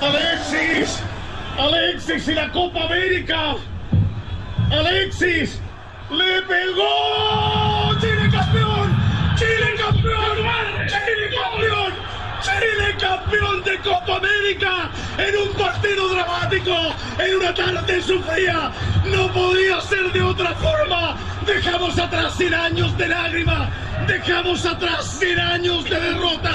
Alexis, Alexis y la Copa América. Alexis, le pegó. Chile campeón, Chile campeón, Chile campeón, Chile campeón de Copa América en un partido dramático, en una tarde sufrida. No podía ser de otra forma. Dejamos atrás 100 años de lágrima, dejamos atrás 100 años de derrota,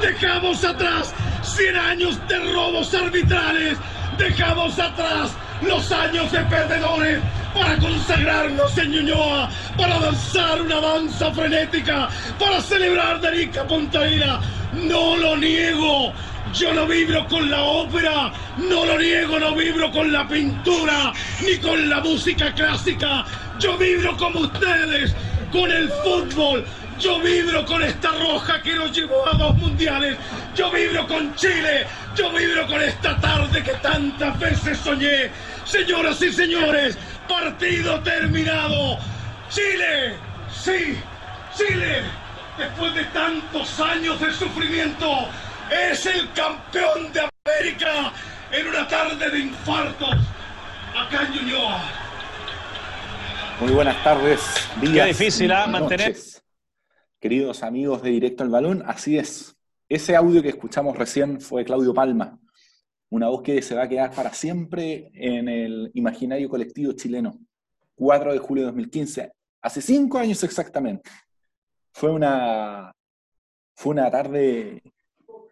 dejamos atrás 100 años de robos arbitrales, dejamos atrás los años de perdedores para consagrarnos en Ñuñoa, para danzar una danza frenética, para celebrar de Rica Pontaína. No lo niego, yo no vibro con la ópera, no lo niego, no vibro con la pintura, ni con la música clásica. Yo vibro como ustedes, con el fútbol. Yo vibro con esta roja que nos llevó a dos mundiales. Yo vibro con Chile. Yo vibro con esta tarde que tantas veces soñé. Señoras y señores, partido terminado. Chile, sí, Chile, después de tantos años de sufrimiento, es el campeón de América en una tarde de infartos acá en Ñuñoa. Muy buenas tardes, días. Qué difícil, ¿ah? Mantener. Queridos amigos de Directo al Balón, así es. Ese audio que escuchamos recién fue Claudio Palma, una voz que se va a quedar para siempre en el imaginario colectivo chileno. 4 de julio de 2015, hace cinco años exactamente. Fue una, fue una tarde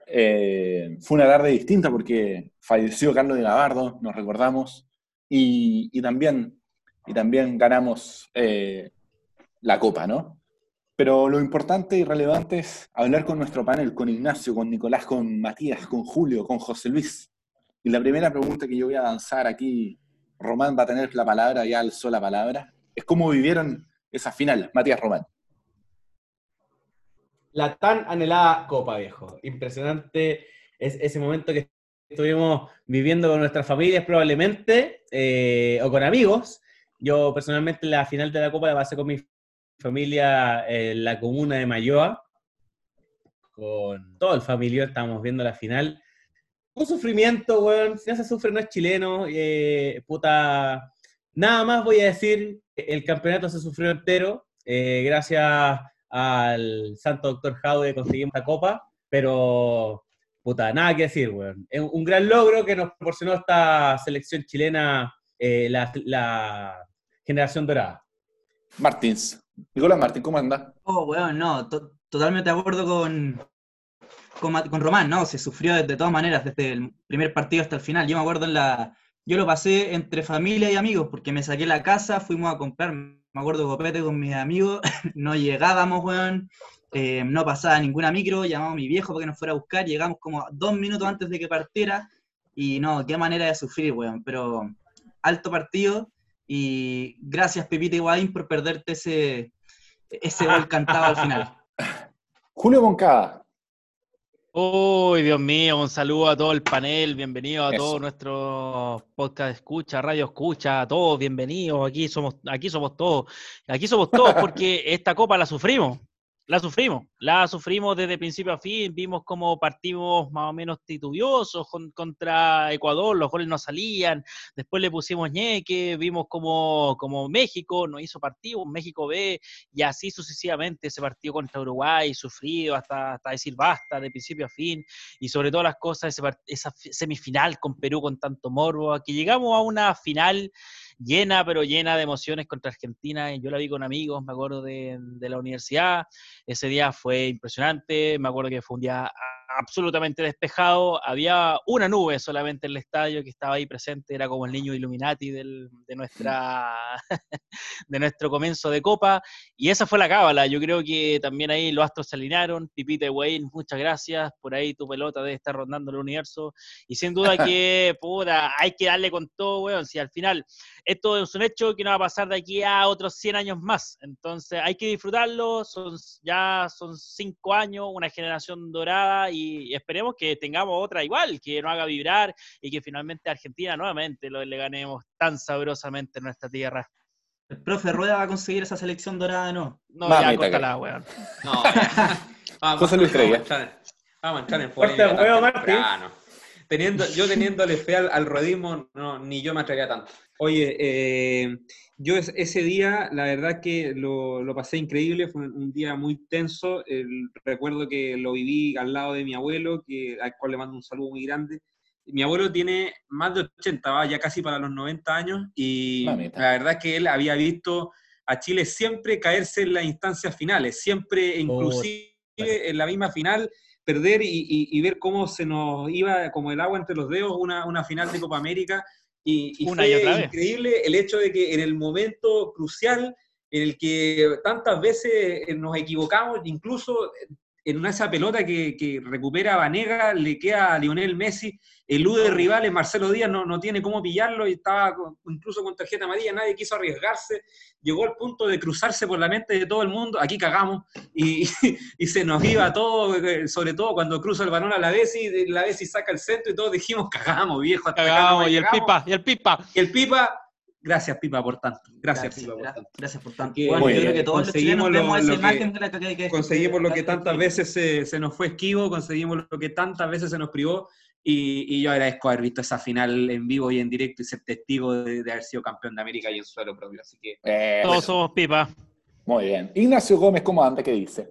eh, fue una tarde distinta porque falleció Carlos de Gabardo, nos recordamos, y, y también, y también ganamos eh, la copa, ¿no? Pero lo importante y relevante es hablar con nuestro panel, con Ignacio, con Nicolás, con Matías, con Julio, con José Luis. Y la primera pregunta que yo voy a lanzar aquí, Román va a tener la palabra, ya alzó la palabra, es cómo vivieron esa final, Matías Román. La tan anhelada Copa, viejo. Impresionante es ese momento que estuvimos viviendo con nuestras familias probablemente, eh, o con amigos. Yo personalmente la final de la Copa la pasé con mi familia en la comuna de Mayoa. Con todo el familiar estábamos viendo la final. Un sufrimiento, weón. Si no se sufre no es chileno. eh, puta. Nada más voy a decir, el campeonato se sufrió entero. eh, gracias al santo doctor Jaude conseguimos la copa, pero puta, nada que decir, weón. Es un gran logro que nos proporcionó esta selección chilena, eh, la, la generación dorada. Martins. Nicolás Martín, ¿cómo anda? Oh, weón, no, to- totalmente de acuerdo con, con, con Román, ¿no? Se sufrió de, de todas maneras, desde el primer partido hasta el final. Yo me acuerdo en la. Yo lo pasé entre familia y amigos, porque me saqué la casa, fuimos a comprar, me acuerdo, copete con mis amigos, no llegábamos, weón, eh, no pasaba ninguna micro, llamamos a mi viejo para que nos fuera a buscar, llegamos como dos minutos antes de que partiera, y no, qué manera de sufrir, weón, pero alto partido, y gracias Pepita Higuaín por perderte ese, ese gol cantado al final. Julio Moncada. Uy, Dios mío, un saludo a todo el panel, bienvenido a Eso. todos nuestros podcast escucha, radio escucha, a todos, bienvenidos, aquí somos, aquí somos todos, aquí somos todos porque esta copa la sufrimos, la sufrimos, la sufrimos desde principio a fin, vimos cómo partimos más o menos titubiosos con- contra Ecuador, los goles no salían, después le pusimos ñeque, vimos como, como México nos hizo partido, México B, y así sucesivamente ese partido contra Uruguay, sufrido hasta, hasta decir basta, de principio a fin, y sobre todas las cosas, ese esa fi- semifinal con Perú con tanto morbo, que llegamos a una final llena, pero llena de emociones contra Argentina, yo la vi con amigos, me acuerdo de, de la universidad, ese día fue impresionante, me acuerdo que fue un día absolutamente despejado, había una nube solamente en el estadio que estaba ahí presente, era como el niño Illuminati del- de, nuestra, de nuestro comienzo de Copa, y esa fue la cábala. Yo creo que también ahí los astros se alinearon. Pipita Wayne, muchas gracias. Por ahí tu pelota debe estar rondando el universo. Y sin duda que, puta, hay que darle con todo, weón. Si al final esto es un hecho que no va a pasar de aquí a otros 100 años más. Entonces hay que disfrutarlo. Son, ya son cinco años, una generación dorada y esperemos que tengamos otra igual, que nos haga vibrar y que finalmente a Argentina nuevamente lo, le ganemos tan sabrosamente en nuestra tierra. El profe Rueda va a conseguir esa selección dorada, ¿no? No, Mamita, ya, córtala, weón. No, ya. vamos, José Luis vamos a entrar- Vamos a entrar en Fuerte Martín. Teniendo, yo teniéndole fe al, al rodismo, no, ni yo me atrevía tanto. Oye, eh, yo es- ese día, la verdad que lo, lo pasé increíble, fue un día muy tenso. el- recuerdo que lo viví al lado de mi abuelo, que, al cual le mando un saludo muy grande. Mi abuelo tiene más de 80, va ya casi para los 90 años, y Mamita. la verdad que él había visto a Chile siempre caerse en las instancias finales, siempre, inclusive en la misma final, perder y, y- y ver cómo se nos iba como el agua entre los dedos una, una final de Copa América. Y, y Una fue y otra vez. increíble el hecho de que en el momento crucial en el que tantas veces nos equivocamos, incluso en esa pelota que, que recupera Vanega, le queda a Lionel Messi, elude rivales, Marcelo Díaz no, no tiene cómo pillarlo y estaba con- incluso con tarjeta amarilla, nadie quiso arriesgarse, llegó al punto de cruzarse por la mente de todo el mundo, aquí cagamos y, y se nos iba todo, eh, sobre todo cuando cruza el balón a la Bessi, la Bessi saca el centro y todos dijimos cagamos, viejo, hasta no Cagamos, y el llegamos". pipa, y el pipa. Y el Pipa, gracias Pipa por tanto, gracias, Gracias, Pipa por gra- tanto. gracias por tanto. Porque, Bueno, yo creo que todos los chilenos lo- vemos esa lo que- imagen de la que, que- Conseguimos lo que tantas veces se, se nos fue esquivo, conseguimos lo que tantas veces se nos privó y, y yo agradezco haber visto esa final en vivo y en directo y ser testigo de, de haber sido campeón de América y en suelo propio. Así que Eh, Todos somos pipa. Muy bien. Ignacio Gómez, ¿cómo anda? ¿Qué dice?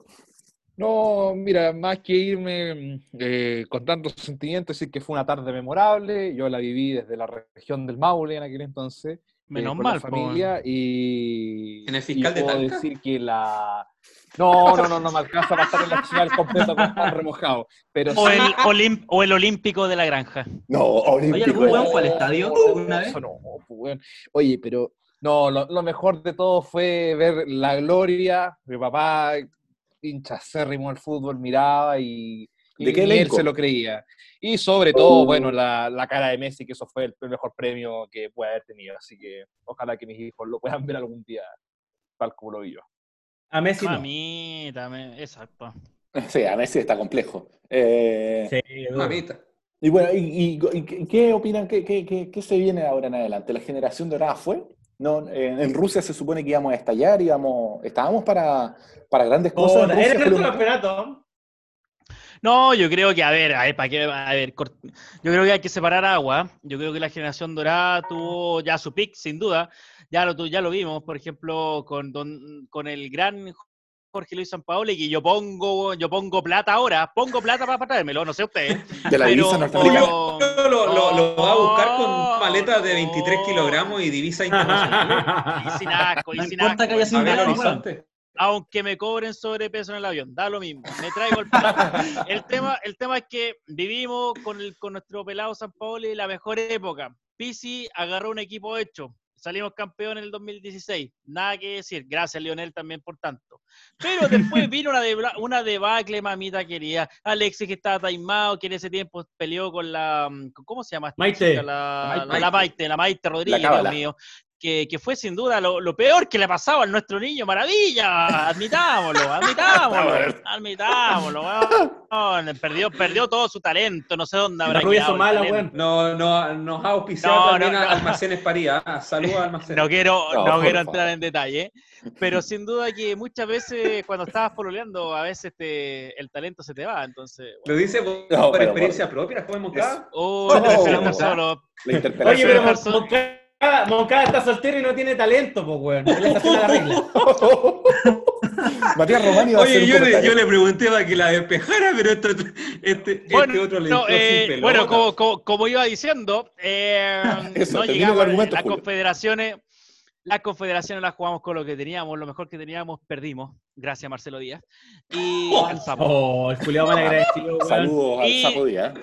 No, mira, más que irme eh, con tantos sentimientos, decir que fue una tarde memorable, yo la viví desde la región del Maule en aquel entonces, eh, Menos con mal, la familia, y, ¿En el fiscal y de puedo Talca? decir que la... No, no, no, no me alcanza para estar en la final completa con pan remojado, pero O sí- el, olim- o el olímpico de la granja. No, Oye, olímpico. ¿algún weón fue al estadio alguna vez? Eso no, pues, weón. Oye, pero no, lo, lo mejor de todo fue ver la gloria. Mi papá, hincha acérrimo al fútbol, miraba y, y ¿De qué él elenco? se lo creía. Y sobre todo, bueno, la, la cara de Messi, que eso fue el mejor premio que puede haber tenido. Así que ojalá que mis hijos lo puedan ver algún día, tal como lo vi yo. A Messi no. Mamita, me- exacto. Sí, a Messi está complejo. Eh, Sí, mamita. Y bueno, ¿y, y- y qué opinan? ¿Qué, qué, qué- qué se viene ahora en adelante? ¿La generación dorada fue? No, en, en Rusia se supone que íbamos a estallar, íbamos, estábamos para, para grandes cosas. en Puta, Rusia, Era no- campeonato. No, yo creo que, a ver, a ver, ¿para qué? A ver, cort- yo creo que hay que separar agua. Yo creo que la generación dorada tuvo ya su pick, sin duda. Ya lo, tu- ya lo vimos, por ejemplo, con, don- con el gran Jorge Luis Sampaoli, que yo pongo, yo pongo plata ahora, pongo plata para traérmelo, no sé ustedes. de la divisa Pero- norteamericana. lo, lo- lo voy a buscar con maletas de 23 kilogramos y divisa internacional. Y sin asco, y No sin importa asco. que haya A ver, weón. horizonte. Aunque me cobren sobrepeso en el avión, da lo mismo, me traigo el plato. El tema, el tema es que vivimos con, el, con nuestro pelado San Paoli la mejor época. Pisi agarró un equipo hecho, salimos campeón en el 2016, nada que decir, gracias Lionel también por tanto. Pero después vino una, debla- una debacle, mamita querida, Alexis que estaba taimado, que en ese tiempo peleó con la, ¿cómo se llama? esta Maite. La, Maite. la Maite, la Maite Rodríguez, La mío que, que fue sin duda lo, lo peor que le pasaba a nuestro niño, maravilla, admitámoslo, admitámoslo, admitámoslo, weón. perdió, perdió todo su talento, no sé dónde habrá quedado weón. No, no, nos ha auspiciado No, también no. Almacenes París. ¿ah? Saludos a Almacenes. No quiero, No, quiero entrar en detalle, pero sin duda que muchas veces cuando estabas pololeando, a veces te, el talento se te va, entonces... Lo dice por, No, por pero experiencia propia, ¿cómo Moncada? Oh, solo. La Oye, interpelación. pero Person- Mon- Moncada, Moncada está soltero y no tiene talento, pues, weón. Él está haciendo la regla. Matías Román iba a hacer Oye, un yo le, yo le pregunté para que la despejara, pero esto, este, Bueno, este otro le no, entró eh, sin pelota. bueno como, como, como iba diciendo, eh, Eso, no llegamos, las Julio. confederaciones, las confederaciones las jugamos con lo que teníamos, lo mejor que teníamos perdimos, gracias a Marcelo Díaz, y al Sapo. Oh, el culiado mal agradecido. Saludos al Sapo Díaz.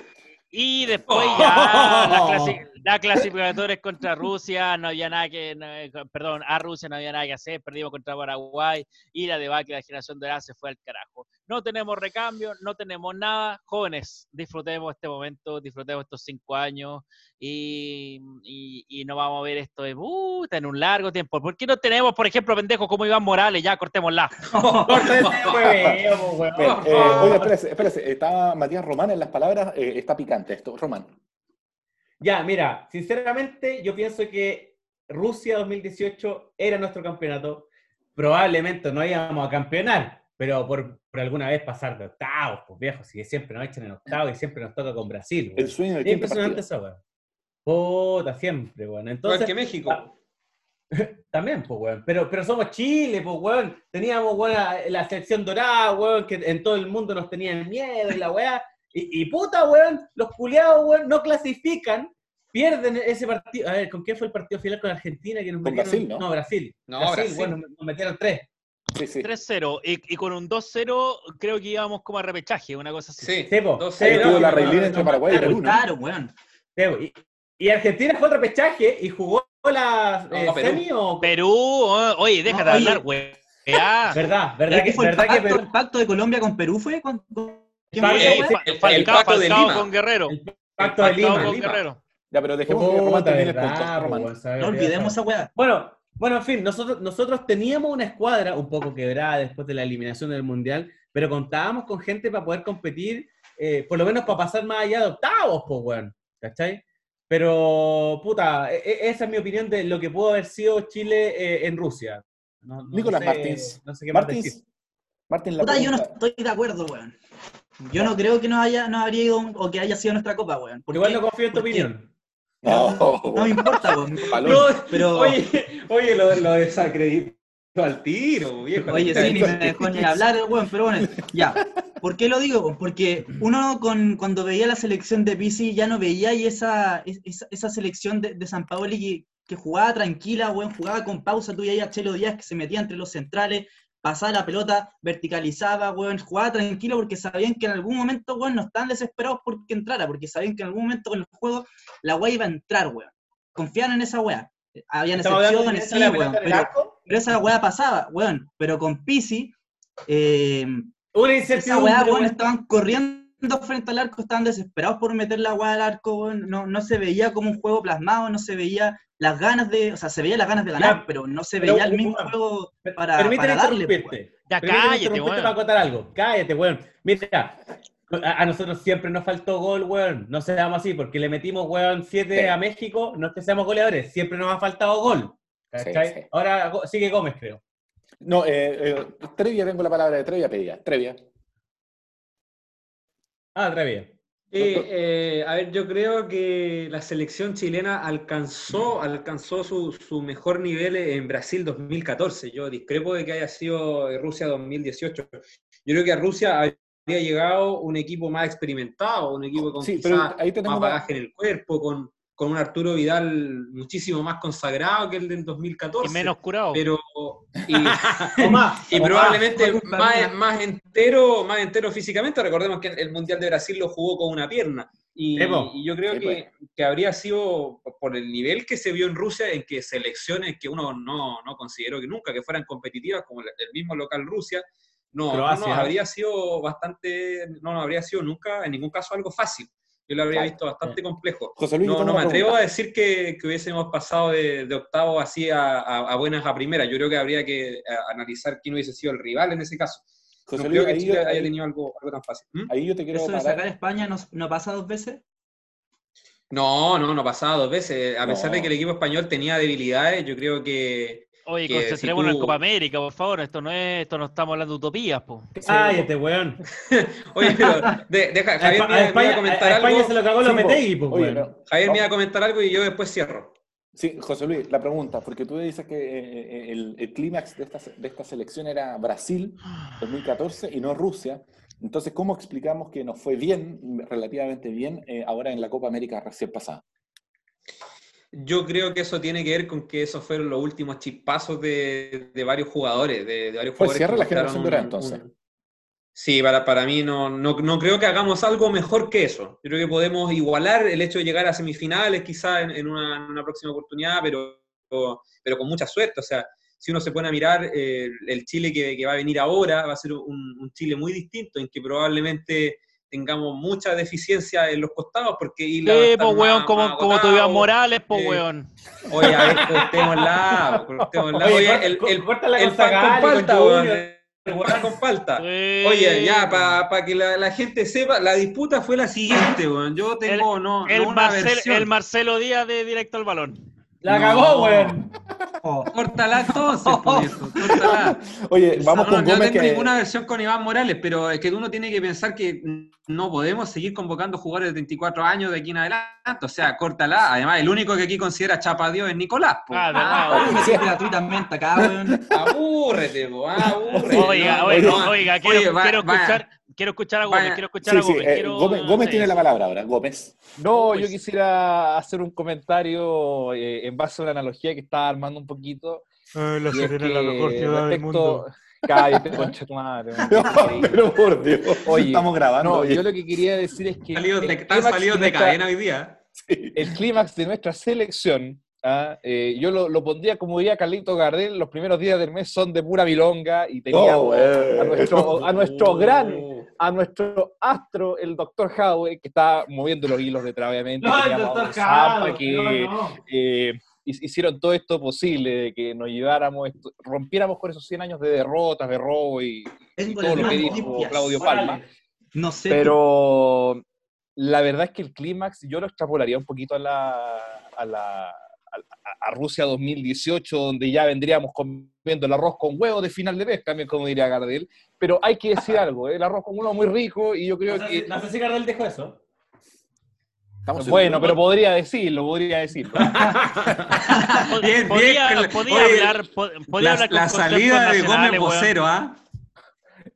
Y después ya las, clasi- las clasificatorias contra Rusia, no había nada que, no, eh, perdón, a Rusia no había nada que hacer, perdimos contra Paraguay y la debacle de la generación dorada se fue al carajo. No tenemos recambio, no tenemos nada. Jóvenes, disfrutemos este momento, disfrutemos estos cinco años y, y, y no vamos a ver esto de puta, en un largo tiempo. ¿Por qué no tenemos, por ejemplo, pendejos como Iván Morales? Ya, cortémosla. Eh, oye, espérese, espérese. Está Matías Román en las palabras, eh, está picante esto. Román. Ya, mira, sinceramente yo pienso que Rusia 2018 era nuestro campeonato. Probablemente no íbamos a campeonar, pero por, por alguna vez pasar de octavos, pues viejo, si siempre nos echan en octavos y siempre nos toca con Brasil. El weón. sueño quinto impresionante eso, weón. Puta, siempre, weón. Entonces, que México. ah, también, pues, weón. Pero, pero somos Chile, pues, weón. Teníamos, weón, la, la selección dorada, weón, que en todo el mundo nos tenían miedo y la weá. Y, y puta, weón, los culiados, weón, no clasifican, pierden ese partido. A ver, ¿con qué fue el partido final con Argentina? Que nos Con metieron- Brasil, ¿no? No, Brasil. No, Brasil. bueno, nos metieron tres. Sí, sí. 3-0. Y, y con un 2-0 creo que íbamos como a repechaje, una cosa así. Sí, Sí, po. 2-0. Ahí estuvo la no, reilina no, entre no, Paraguay y weón. Y, y Argentina fue al repechaje y jugó la No, eh, Perú. semi o... Perú, oh, oye, déjate No, de oye. hablar, güey. Ah, ¿Verdad? ¿Pero ¿Verdad qué que, fue el verdad que pacto, Perú- el pacto de Colombia con Perú fue? ¿Con, con- ¿Quién Pacto, fue esa el- weá? el- Falcao, el pacto de Lima. con Guerrero. el pacto de Lima? con Lima. Guerrero. Ya, pero dejemos que Román Puta, termine el punto. No olvidemos esa weá. Bueno, bueno, en fin, nosotros, nosotros teníamos una escuadra un poco quebrada después de la eliminación del Mundial, pero contábamos con gente para poder competir, eh, por lo menos para pasar más allá de octavos, pues, weón. ¿Cachai? Pero, puta, e- e- esa es mi opinión de lo que pudo haber sido Chile eh, en Rusia. No- no Nicolás sé- Martins. No sé qué más decir. Martins, Martín, la Puta, yo no estoy de acuerdo, weón. Yo no creo que nos haya, nos habría ido un- o que haya sido nuestra copa, weón. ¿Por Igual no confío en tu opinión. No, No me importa, weón. No, Pero- Oye, oye, lo, lo desacredito al tiro, viejo. Oye, sí, ni me dejó ni hablar el weón, pero bueno, ya. ¿Por qué lo digo? Porque uno con, cuando veía la selección de Pisi ya no veía ahí esa, esa, esa selección de, de San Paoli que, que jugaba tranquila, weón, jugaba con pausa, tú veías a Chelo Díaz que se metía entre los centrales, pasaba la pelota, verticalizaba, weón, jugaba tranquilo porque sabían que en algún momento, weón, no estaban desesperados porque entrara, porque sabían que en algún momento con el juego la weá iba a entrar, weón. Confiaban en esa weá. Habían excepciones, sí, weón, pero, pero esa weá pasaba, weón. Pero con Pisi, eh, Una esa weá, weón. estaban corriendo frente al arco, estaban desesperados por meter la weá al arco, weón. No, no se veía como un juego plasmado, no se veía las ganas de, o sea, se veía las ganas de ganar, Ya, pero no se pero, veía el mismo juego para, Permíteme para darle. pues, interrumpirte. Ya Permíteme cállate, weón. para acotar algo. Cállate, weón. Mira, a, a nosotros siempre nos faltó gol, weón. No seamos así, porque le metimos, weón, 7 Sí. a México. No es que seamos goleadores, siempre nos ha faltado gol. ¿cachai? Sí, sí. Ahora sigue Gómez, creo. No, eh, eh, Trevia, tengo la palabra de Trevia pedida. Trevia. Ah, vez. Eh, eh, a ver, yo creo que la selección chilena alcanzó, alcanzó su, su mejor nivel en Brasil 2014. Yo discrepo de que haya sido Rusia 2018. Yo creo que a Rusia habría llegado un equipo más experimentado, un equipo con Sí, más una- bagaje en el cuerpo, con, con un Arturo Vidal muchísimo más consagrado que el del 2014. Y menos curado. Pero, y, O más. y probablemente más. más, más entero, más entero físicamente. Recordemos que el Mundial de Brasil lo jugó con una pierna. Y, y yo creo que, que habría sido por el nivel que se vio en Rusia, en que selecciones que uno no, no consideró que nunca que fueran competitivas, como el el mismo local Rusia, no, no, nos habría sido bastante, no nos habría sido nunca, en ningún caso, algo fácil. Yo lo habría Claro. visto bastante complejo. José Luis, yo No, me atrevo a decir que, que hubiésemos pasado de, de octavo así a, a- a buenas a primeras. Yo creo que habría que eh, analizar quién hubiese sido el rival en ese caso. José no Luis, creo que Chile yo, haya tenido algo, algo tan fácil. ¿Mm? ahí yo te quiero Eso de sacar a. España no, no pasa dos veces. No, no, no pasaba dos veces. A pesar No. de que el equipo español tenía debilidades, yo creo que Oye, concentrémonos tú- en Copa América, por favor. Esto no es, esto no estamos hablando de utopías, po. Cállate, weón. Oye, pero de- deja, A, Javier me, a me España, a comentar a España algo. se lo cagó Sí, los po. Oye, pero- Javier me iba a comentar algo y yo después cierro. Sí, José Luis, la pregunta, porque tú dices que eh, el, el clímax de esta, de esta selección era Brasil 2014 y no Rusia. Entonces, ¿cómo explicamos que nos fue bien, relativamente bien, eh, ahora en la Copa América recién pasada? Yo creo que eso tiene que ver con que esos fueron los últimos chispazos de, de varios jugadores. De, de varios Fue jugadores cierre que la generación dorada, entonces. Sí, para, para mí no, no, no creo que hagamos algo mejor que eso. Yo creo que podemos igualar el hecho de llegar a semifinales quizá en, en una, en una próxima oportunidad, pero, pero con mucha suerte. O sea, si uno se pone a mirar eh, el Chile que, que va a venir ahora, va a ser un, un Chile muy distinto, en que probablemente tengamos mucha deficiencia en los costados, porque Isla va a Sí, po, más- weón, como, más como. Tobias Morales, po, eh, weón. Oye, a ver, cortémosla, cortémosla. Oye, Oye, el, el, córtala el pan con palta, weón. El pan con palta. Sí. Oye, ya, para que la, la gente sepa, la disputa fue la siguiente, weón. Yo tengo, no, El, no una Marcel- versión. el Marcelo Díaz de Directo al Balón. La No. cagó, weón. Córtala entonces, por eso, córtala. Oye, vamos No, con yo Gómez tengo que... ninguna versión con Iván Morales, pero es que uno tiene que pensar que no podemos seguir convocando jugadores de 34 años de aquí en adelante. O sea, córtala. Además, el único que aquí considera chapa a Dios es Nicolás. po. Ah, me siento gratuitamente acá. Abúrrete, po, abúrrete. Oiga, No, oiga, no, oiga, oye, quiero, va- quiero vaya. escuchar, quiero escuchar a Gómez, quiero escuchar Sí, a Gómez. eh, quiero- Gómez, Gómez sí. tiene la palabra ahora, Gómez. No, yo sí. quisiera hacer un comentario eh, en base a una analogía que estaba armando un poquito. la y es que respecto- Cállate, concha tu madre. Pero por Dios, Oye, estamos grabando. No, oye. yo lo que quería decir es que Salidos de- el Están clímax salidos de nuestra- cadena hoy día. el clímax de nuestra selección, ¿ah? Eh, yo lo, lo pondría como diría Carlito Gardel, los primeros días del mes son de pura milonga y teníamos Oh, a, nuestro, a nuestro gran, Oh. A nuestro astro, el doctor Howe, que está moviendo los hilos de obviamente. No, el doctor Jado, que no, no. eh, hi- hicieron todo esto posible, de que nos lleváramos, esto- rompiéramos con esos 100 años de derrotas, de robo y, todo lo que dijo limpias. Claudio Palma. Órale. No sé. Pero la verdad es que el clímax yo lo extrapolaría un poquito a la, a la a, a Rusia 2018, donde ya vendríamos comiendo el arroz con huevo de final de mes, también como diría Gardel. Pero hay que decir algo, ¿eh? el arroz con huevo es muy rico y yo creo No sé si- que... no sé si Gardel dejó eso. Estamos Bueno, seguros. pero podría decirlo, podría decirlo. Pod- Bien, bien, podía, que la- podía oye, hablar, La, hablar con la conceptos salida de Gómez vocero, ¿ah?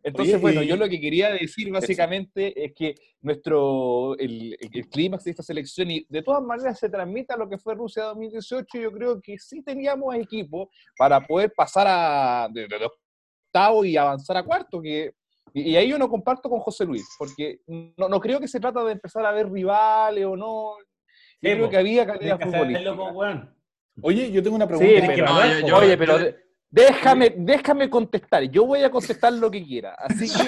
Entonces, Oye, bueno, y- yo lo que quería decir básicamente es que nuestro, el, el- el clímax de esta selección, y de todas maneras se transmite a lo que fue Rusia 2018, yo creo que sí teníamos equipo para poder pasar a de, de octavo y avanzar a cuarto, que, y, y ahí yo no comparto con José Luis, porque no, no creo que se trata de empezar a ver rivales o no. Yo Sí, creo que había calidad futbolística. Oye, yo tengo una Sí, pregunta. Pero, evaluar, yo- oye, pero déjame, déjame contestar. Yo voy a contestar lo que quiera. Así que,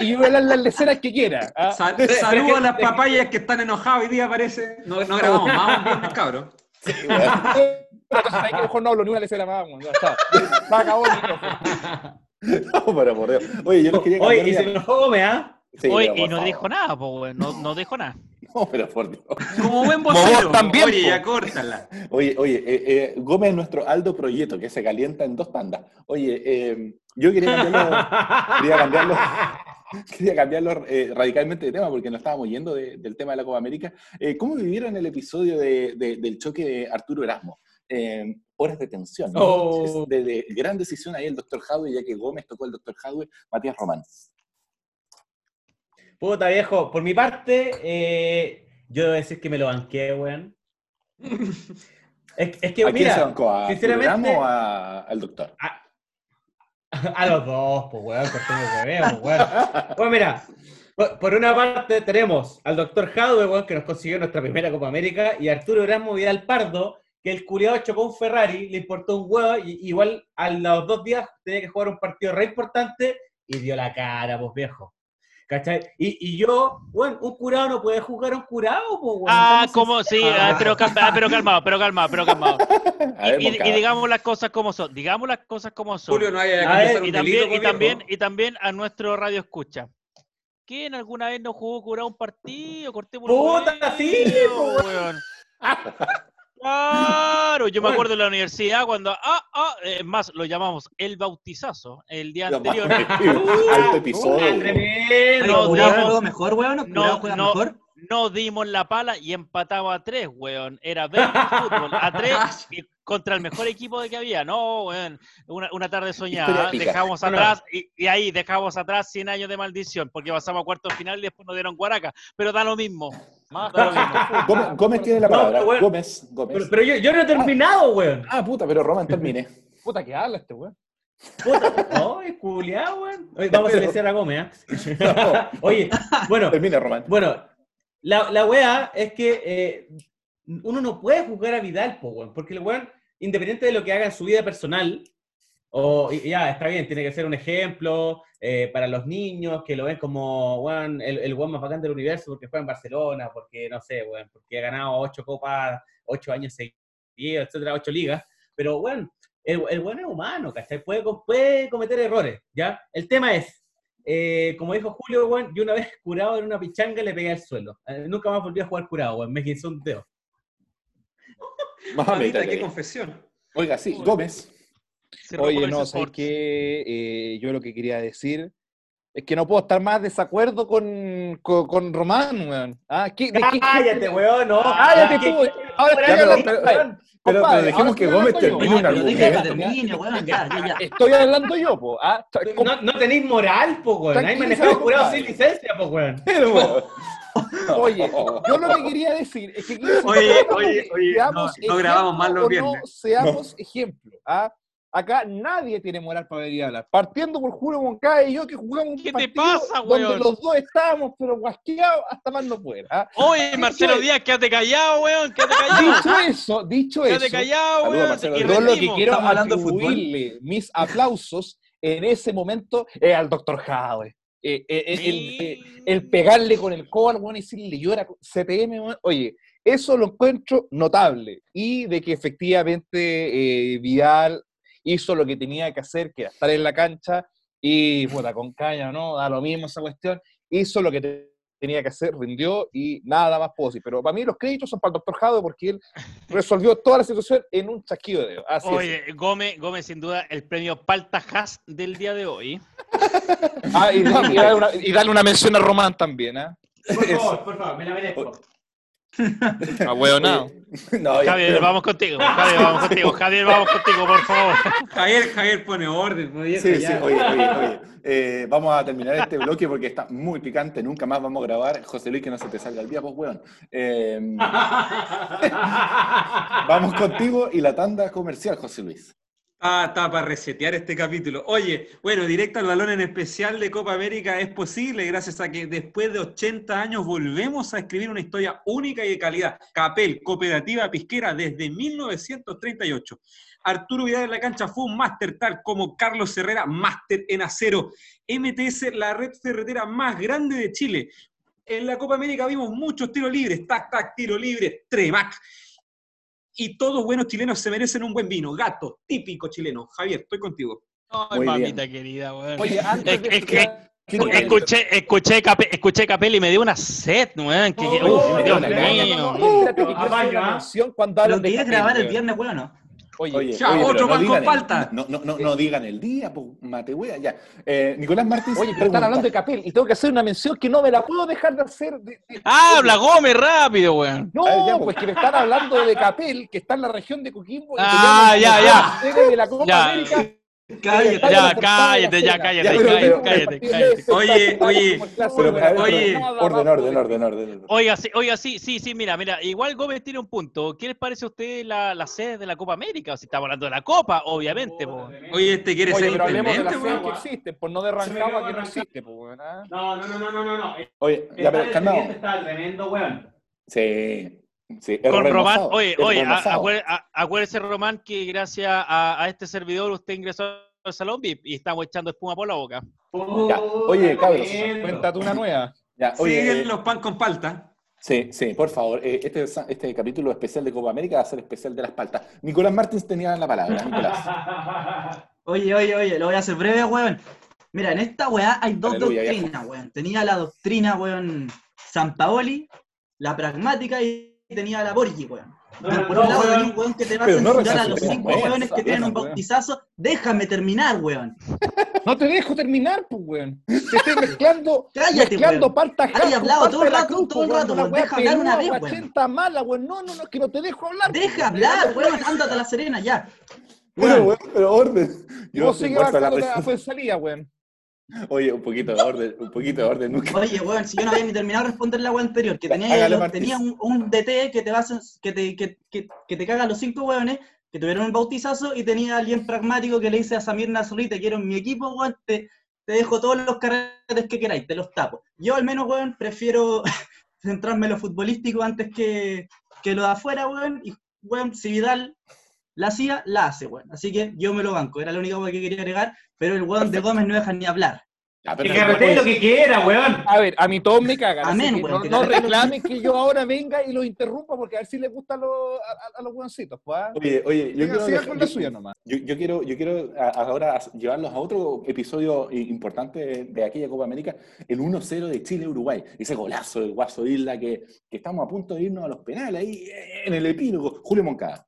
y, y- y voy a hablar las leceras que quiera. ¿ah? Sa- Pero es Saludos a las papayas que están enojadas hoy día, parece. No, no grabamos más un viernes, cabrón. Entonces, ¿sabes que mejor no hablo ni una lecera más. Ya está. Se acabó el micrófono. No, pero por Dios. Oye, yo les quería Oye, y se enojó Gómez, ¿ah? Sí, Oye, pero y no favor. dijo nada, po, weón. No, no dijo nada. No, pero por Dios. Como buen vos vocero. también, Oye, po. ya córtala. Oye, oye, eh, eh, Gómez es nuestro Aldo Proyecto, que se calienta en dos tandas. Oye, eh, yo quería cambiarlo, quería cambiarlo, quería cambiarlo eh, radicalmente de tema, porque nos estábamos yendo de- del tema de la Copa América. Eh, ¿Cómo vivieron el episodio de- de- del choque de Arturo Erasmo? Eh, horas de tensión, ¿no? Oh. Es de, de gran decisión ahí el doctor Jadwe, ya que Gómez tocó el doctor Jadwe, Matías Román. Puta viejo, por mi parte, eh, yo debo decir que me lo banqué, weón. Es, es que, ¿A quién se mira, bancó? ¿A sinceramente- o a- al doctor? a, a los dos, pues, weón, cortemos hueveo, pues, weón. Pues mira, por, por una parte tenemos al doctor Jadwe, weón, que nos consiguió nuestra primera Copa América, y Arturo Erasmo Vidal Pardo, que el culiado chocó un Ferrari, le importó un huevo, y igual a los dos días tenía que jugar un partido re importante, y dio la cara, pues viejo. ¿Cachai? Y, y yo, bueno, un curado no puede jugar a un curado, pues. Ah, como, sí, ah, pero, calma- ah, pero calmado, pero calmado, pero calmado. Ver, Y, y- Moncada. y digamos las cosas como son, digamos las cosas como son. Julio no haya A ver, y también, y también, y también a nuestro radio escucha. ¿Quién alguna vez no jugó curado un partido? Cortemos el Puta, sí, weón. Claro, yo me Bueno. acuerdo en la universidad cuando, ah, ah, es más, lo llamamos el bautizazo el día Lo anterior. Alto episodio. Tremendo, No, ¿Curado digamos- juega mejor, weón? ¿O ¿Curado No, juega no, mejor? nos dimos la pala y empatamos a tres, weón. Era 20 fútbol, a tres y contra el mejor equipo de que había. No, weón. Una, una tarde soñada. Dejamos atrás y, y ahí dejamos atrás 100 años de maldición porque pasamos a cuartos final y después nos dieron guaraca. Pero da lo mismo. Gómez, Gómez tiene la No, palabra. pero bueno. Gómez, Gómez. Pero, pero yo, yo no he terminado, weón. Ah, puta, pero Román termine. Puta que habla este weón. Puta, ay, culiao, weón. Oye, vamos a silenciar a Gómez, ¿ah? Oye, bueno, Termine, Román. bueno, la, la weá es que eh, uno no puede juzgar a Vidal, po, weón, porque el weón, independiente de lo que haga en su vida personal, o ya, está bien, tiene que ser un ejemplo eh, para los niños que lo ven como, el, el weón más bacán del universo porque juega en Barcelona, porque, no sé, weón, porque ha ganado ocho copas, ocho años seguidos, etcétera, ocho ligas, pero, weón, el, el weón es humano, ¿cachai? Puede, puede cometer errores, ¿ya? El tema es, eh, como dijo Julio, weón, yo una vez curado en una pichanga le pegué al suelo. Eh, nunca más volví a jugar curado, weón, me quinzó un dedo. Mamita, qué confesión. Oiga, sí, Gómez. Cerró Oye, no, ¿sabes Sports. qué? Eh, yo lo que quería decir es que no puedo estar más desacuerdo con, con, con Román, weón. Ah, ¿qué- de qué- Cállate, weón, no. Cállate ¿Qué- tú. qué- Ahora qué- estoy pero- hablando, pero- pero Compadre, dejemos que Gómez yo. termine un Pero que argumento. weón, ya, ya, ya. Estoy hablando yo, po. Ah, No, no tenéis moral, po, weón. Hay manejado jurado sin licencia, po, weón. Pero, weón. Oye, yo lo que quería decir es que Oye, oye, que oye, no- no grabamos más los o viernes. No seamos ejemplo. ¿ah? Acá nadie tiene moral para venir a hablar. Partiendo por Julio Moncada y yo que jugamos un ¿Qué te partido pasa, donde weón? los dos estábamos pero guasqueados hasta más no poder. ¿ah? Oye, Marcelo Dicho- Díaz, quédate callado, weón. Quédate callado. Dicho eso, dicho Quédate eso, callado, weón. Yo lo que quiero atribuirle mis aplausos en ese momento es al doctor Jadwe. Eh, eh, eh, el, eh, el pegarle con el codo al weón y decirle llora con CPM, weón. oye, eso lo encuentro notable. Y de que efectivamente eh, Vidal hizo lo que tenía que hacer, que era estar en la cancha, y puta, con caña, ¿no? Da lo mismo esa cuestión. Hizo lo que te- tenía que hacer, rindió y nada más puedo decir. Pero para mí los créditos son para el doctor Jado porque él resolvió toda la situación en un chasquido de dedo. Así es. Oye, Gómez, Gómez, sin duda, el premio Palta Haas del día de hoy. Ah, y, y darle una, y darle una mención a Román también, ¿ah? Por favor, por favor, me la merezco. A hueonado. No, ya, Javier, vamos contigo. Javier, vamos contigo. Javier, vamos contigo, por favor. Javier, Javier pone orden. no Sí, sí, ya. oye, oye, oye. Eh, vamos a terminar este bloque porque está muy picante. Nunca más vamos a grabar. José Luis, que no se te salga el día, pues, weón. Eh, vamos contigo y la tanda comercial, José Luis. Ah, está para resetear este capítulo. Oye, bueno, directo al balón en especial de Copa América es posible gracias a que después de 80 años volvemos a escribir una historia única y de calidad. Capel, cooperativa pisquera desde 1938. Arturo Vidal en la cancha fue un máster tal como Carlos Herrera, máster en acero. MTS, la red ferretera más grande de Chile. En la Copa América vimos muchos tiros libres, tac, tac, tiro libre, Tremac. Y todos buenos chilenos se merecen un buen vino. Gato, típico chileno. Javier, estoy contigo. Ay, Muy mamita querida, weón. Oye, antes Es- de es que- Escuché, escuché, Cape- escuché Capel y me dio una sed, weón. Que, Oh, uf, no, Dios no, mío. no, ¿ah? cuando hablan de Capel, grabar el viernes, weón, ¿no? Oye, Oye, Ya, oye, otro pero no el- palta. No, no, no, no digan el día, pues, mate wea, ya. Eh, Nicolás Martínez. Oye, pero están hablando de Capel y tengo que hacer una mención que no me la puedo dejar de hacer. de- de- Habla, Gómez, rápido, weón. No, ver, ya, pues que me están hablando de Capel, que está en la región de Coquimbo. y Ah, ya, ya. sede de la Copa Ya. América. Cállate. Ya, cállate, ya, cállate, Ya, pero- cállate, pero- cállate, cállate. Oye, oye, Oye. orden, orden, orden, orden, orden. Oiga, sí, oiga, sí, sí, sí, mira, mira, igual Gómez tiene un punto. ¿Qué les parece a ustedes la, la sede de la Copa América? Si estamos hablando de la Copa, obviamente, po. Oye, este quiere Oye, ser pero hablemos de las sedes que existen, por no de Rancagua que no existe, pues, no, no, no, no, no, no. Oye, ya, pero calmado. está tremendo, weón. Sí, sí. Con Román, oye, oye, acuérdese, Román, que gracias a, a este servidor usted ingresó al Salón VIP y estamos echando espuma por la boca. Ya, oye, cabros, Cuéntate una nueva. Ya, oye, Siguen eh, los pan con palta. sí, sí, por favor. eh, Este, este capítulo especial de Copa América va a ser especial de las paltas. Nicolás Martins tenía la palabra. Nicolás. Oye, oye, oye, lo voy a hacer breve, weón. Mira, en esta weá hay dos Aleluya, doctrinas, weón. Tenía la doctrina, weón, San Paoli, la pragmática y tenía la Borgi, weón. No, Por no, un lado weón. un weón que te va a Pero no censurar a los cinco bueno, weones que tienen un bautizazo. Déjame terminar, weón. No te dejo terminar, pues, weón. Te estoy mezclando, Cállate, mezclando weón. paltas Hay hablado todo el rato, cruz, todo el pues, rato, weón, Deja hablar una vez, weón. mala, weón. No, no, no, es que no te dejo hablar. pues, Deja weón. hablar, weón. Ándate a la serena, ya. Pero, Weón. pero orden. Yo vos estoy sigue puesto a la bajándote a presión. Fuensalida, weón. Oye, un poquito de orden, un poquito de orden. Nunca. Oye, weón, si yo no había ni terminado de responder la weá anterior, que tenía, tenía un, un DT que te va a que te, que, que, que te caga los cinco weones, que tuvieron un bautizazo, y tenía alguien pragmático que le dice a Samir Nasri, te quiero en mi equipo, weón, te, te dejo todos los carretes que queráis, te los tapo. Yo al menos, weón, prefiero centrarme en lo futbolístico antes que, que lo de afuera, weón, y weón, si Vidal la hacía, la hace, weón. Así que yo me lo banco, era la única weá que quería agregar, pero el weón de Gómez no deja ni hablar. Ya, Que carretee lo que quiera, weón. A ver, a mí todos me cagan. Amén, weón, no, no lo que- reclamen que yo ahora venga y lo interrumpa porque a ver si les gusta a los, a, a los weoncitos, pues. ¿ah? Oye, oye, yo quiero, sigan dejar- con la yo- suya nomás. Yo, yo quiero, yo quiero a- ahora llevarlos a otro episodio importante de, de aquella Copa América, el 1-0 de Chile-Uruguay. Ese golazo del Guaso Isla que, que estamos a punto de irnos a los penales ahí eh, en el epílogo. Julio Moncada.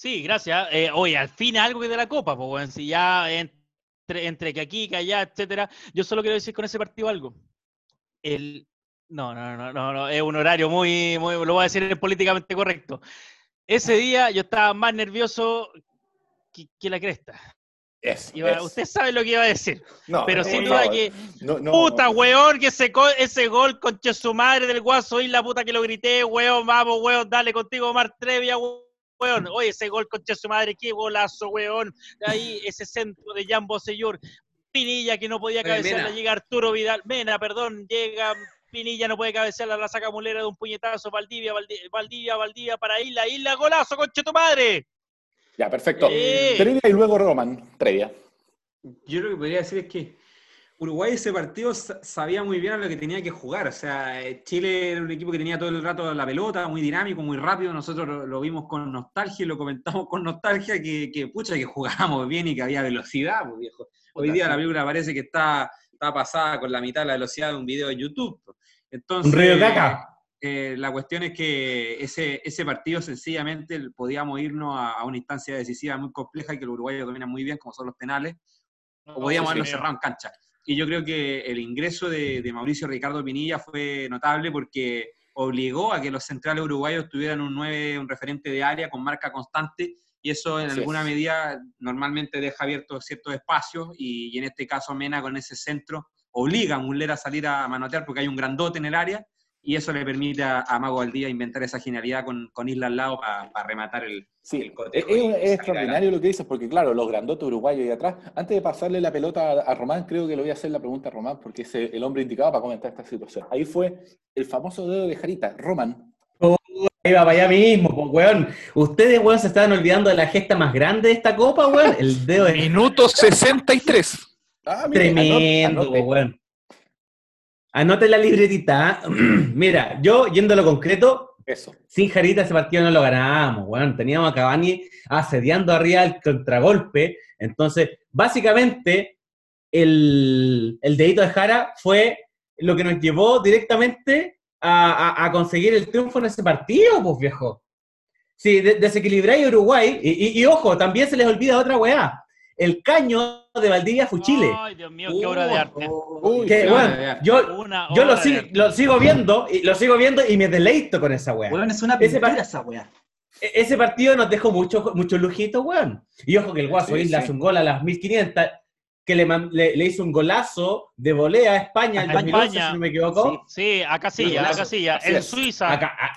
Sí, gracias. Eh, oye, al fin algo que de la Copa, pues, weón. Si ya entre, entre que aquí, que allá, etcétera. Yo solo quiero decir con ese partido algo. El, no, no, no, no, no, es un horario muy, muy, lo voy a decir políticamente correcto. Ese día yo estaba más nervioso que, que la cresta. Es, Iba- es. usted sabe lo que iba a decir. No, pero no, sin duda favor. que No, no, Puta, no. weón, que ese, ese gol con su madre del guaso y la puta que lo grité, weón, vamos, weón, dale contigo, Omar Trevia, weón. Oye, ese gol con su madre, qué golazo, weón. Ahí, ese centro de Jan Bosellur. Pinilla que no podía cabecearla, llega Arturo Vidal. Mena, perdón, llega Pinilla, no puede cabecearla, la saca Mulera de un puñetazo. Valdivia, Valdi- Valdivia, Valdivia para Isla, Isla, golazo, conche tu madre. Ya, perfecto. Eh. Y luego Roman. Trevia. Yo lo que podría decir es que Uruguay ese partido sa- sabía muy bien a lo que tenía que jugar. O sea, eh, Chile era un equipo que tenía todo el rato la pelota, muy dinámico, muy rápido. Nosotros lo, lo vimos con nostalgia y lo comentamos con nostalgia que, que, pucha, que jugábamos bien y que había velocidad, pues, viejo. Hoy día la película parece que está, está pasada con la mitad de la velocidad de un video de YouTube. pues. Entonces, Un río de caca. eh, la cuestión es que ese, ese partido sencillamente podíamos irnos a, a una instancia decisiva muy compleja y que los uruguayos dominan muy bien, como son los penales, o podíamos haberlo cerrado en cancha. Y yo creo que el ingreso de, de Mauricio Ricardo Pinilla fue notable porque obligó a que los centrales uruguayos tuvieran un 9, un referente de área con marca constante, y eso en Así alguna es. medida normalmente deja abiertos ciertos espacios, y, y en este caso Mena con ese centro obliga a Muller a salir a manotear porque hay un grandote en el área, y eso le permite a, a Mago Valdía inventar esa genialidad con, con Isla al lado para rematar el, Sí, el es, cotejo es- y extraordinario lo que dices, porque claro, los grandotes uruguayos ahí atrás. Antes de pasarle la pelota a, a Román, creo que le voy a hacer la pregunta a Román, porque es el hombre indicado para comentar esta situación. Ahí fue el famoso dedo de Jarita. Román, Ahí va para allá mismo, pues, weón. Ustedes, weón, se estaban olvidando de la gesta más grande de esta copa, weón. El dedo de Minuto 63. Ah, mire, Tremendo, anote, anote. weón. Anote la libretita. Mira, yo, yendo a lo concreto, Eso. sin Jarita ese partido no lo ganábamos, weón. Teníamos a Cavani asediando arriba el contragolpe. Entonces, básicamente, el, el dedito de Jara fue lo que nos llevó directamente a, a- a conseguir el triunfo en ese partido, pues, viejo. Sí, de- desequilibráis Uruguay. Y, y- y ojo, también se les olvida otra weá. El caño de Valdivia Fuchile. Ay, Dios mío, qué obra de arte. Uy, Que, de arte. yo, yo lo, obra de sig- arte. lo sigo viendo y lo sigo viendo y me deleito con esa weá. Weón, es una pintura esa weá. E- Ese partido nos dejó muchos mucho lujitos, weón. Y ojo que el Guaso Sí, Isla sí. hace un gol a las 1500, que le, man- le, le hizo un golazo de volea a España en A 2011, España. si no me equivoco. Sí, a Casilla, a. Casilla, en. Suiza. Acá- ah,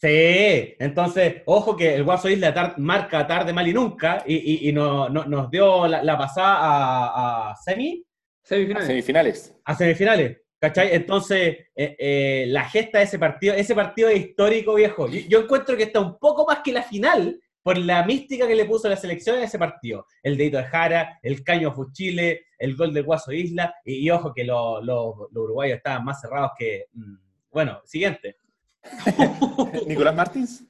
sí, entonces, ojo que el Guaso Isla tar- marca tarde, mal y nunca, y, y- y no- no- nos dio la, la pasada a, a semi, A Semifinales. a semifinales. ¿Cachai? Entonces, eh, eh, la gesta de ese partido, ese partido es histórico, viejo. Yo, yo encuentro que está un poco más que la final por la mística que le puso la selección en ese partido. El dedito de Jara, el caño Fuchile, el gol de Guaso Isla, y, y ojo que lo- lo- los uruguayos estaban más cerrados que... mm, Bueno, siguiente. Nicolás Martins.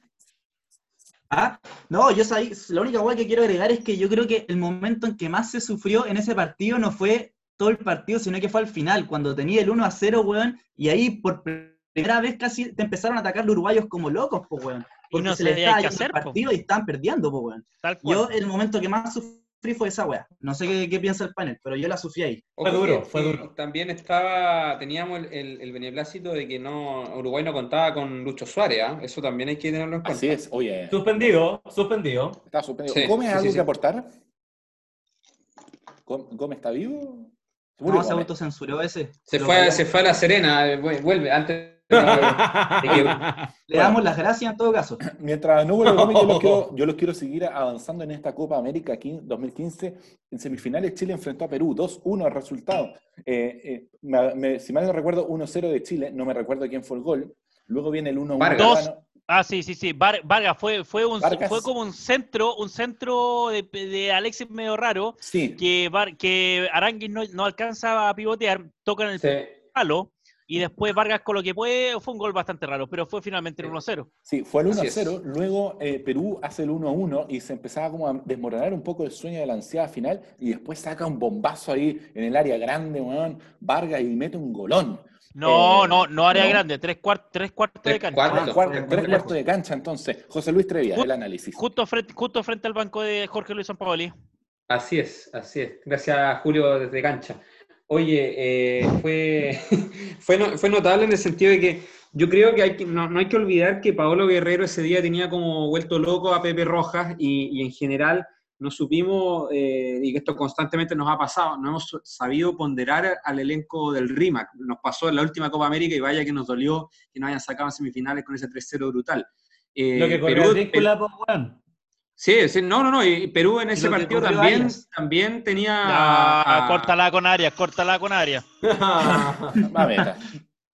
Ah, no, yo sabía, la única que quiero agregar es que yo creo que el momento en que más se sufrió en ese partido no fue todo el partido, sino que fue al final, cuando tenía el 1 a 0, weón, y ahí por primera vez casi te empezaron a atacar los uruguayos como locos, pues, weón. Porque no se les hacer, el po. partido y estaban perdiendo, pues, weón. Tal cual. Yo, el momento que más sufrí fue esa weá. No sé qué, qué piensa el panel, pero yo la sufrí ahí. Fue duro, que- fue duro. También estaba, teníamos el, el, el beneplácito de que no Uruguay no contaba con Lucho Suárez, ¿ah? eso también hay que tenerlo en cuenta. Así es. Oye, Suspendido, suspendido. está suspendido. Sí, ¿Gómez sí, algo sí, que aportar? ¿Gó- ¿Gómez está vivo? No, se autocensuró ese. Se fue, se fue a La Serena, eh, vu- vuelve, antes Le damos las gracias en todo caso. Mientras no vuelva yo los, quiero, yo los quiero seguir avanzando en esta Copa América aquí 2015. En semifinales Chile enfrentó a Perú, 2-1 el resultado. Eh, eh, me- me- si mal no recuerdo, 1-0 de Chile, no me recuerdo quién fue el gol. Luego viene el 1-1 Vargas. peruano. Ah, sí, sí, sí. Var- Vargas fue, fue, un, Vargas. fue como un centro, un centro de, de Alexis medio raro, Sí, que, que Aranguis no, no alcanza a pivotear, tocan el Sí. palo, y después Vargas con lo que puede, fue un gol bastante raro, pero fue finalmente el 1-0. sí, fue el Así es. 1-0. Luego eh, Perú hace el 1-1 y se empezaba como a desmoronar un poco el sueño de la ansiedad final y después saca un bombazo ahí en el área grande, weón, Vargas y mete un golón. No, Eh, no, no área no. grande, tres, cuart- tres cuartos de cancha. cuartos. Ah, tres cuartos de cancha, entonces. José Luis Trevia, Ju- el análisis. Justo frente, justo frente al banco de Jorge Luis Sampaoli. Así es, así es. Gracias, Julio, desde cancha. Oye, eh, fue, fue, no- fue notable en el sentido de que yo creo que, hay que no, no hay que olvidar que Paolo Guerrero ese día tenía como vuelto loco a Pepe Rojas y, y en general no supimos, eh, y que esto constantemente nos ha pasado, no hemos sabido ponderar al elenco del RIMAC. Nos pasó en la última Copa América y vaya que nos dolió que no hayan sacado en semifinales con ese 3-0 brutal. Eh, Lo que corrió Perú- el pues. Sí, sí, no, no, no, y Perú en ese partido también, Arias. también tenía... Ya, a- a- córtala con área, córtala con meta.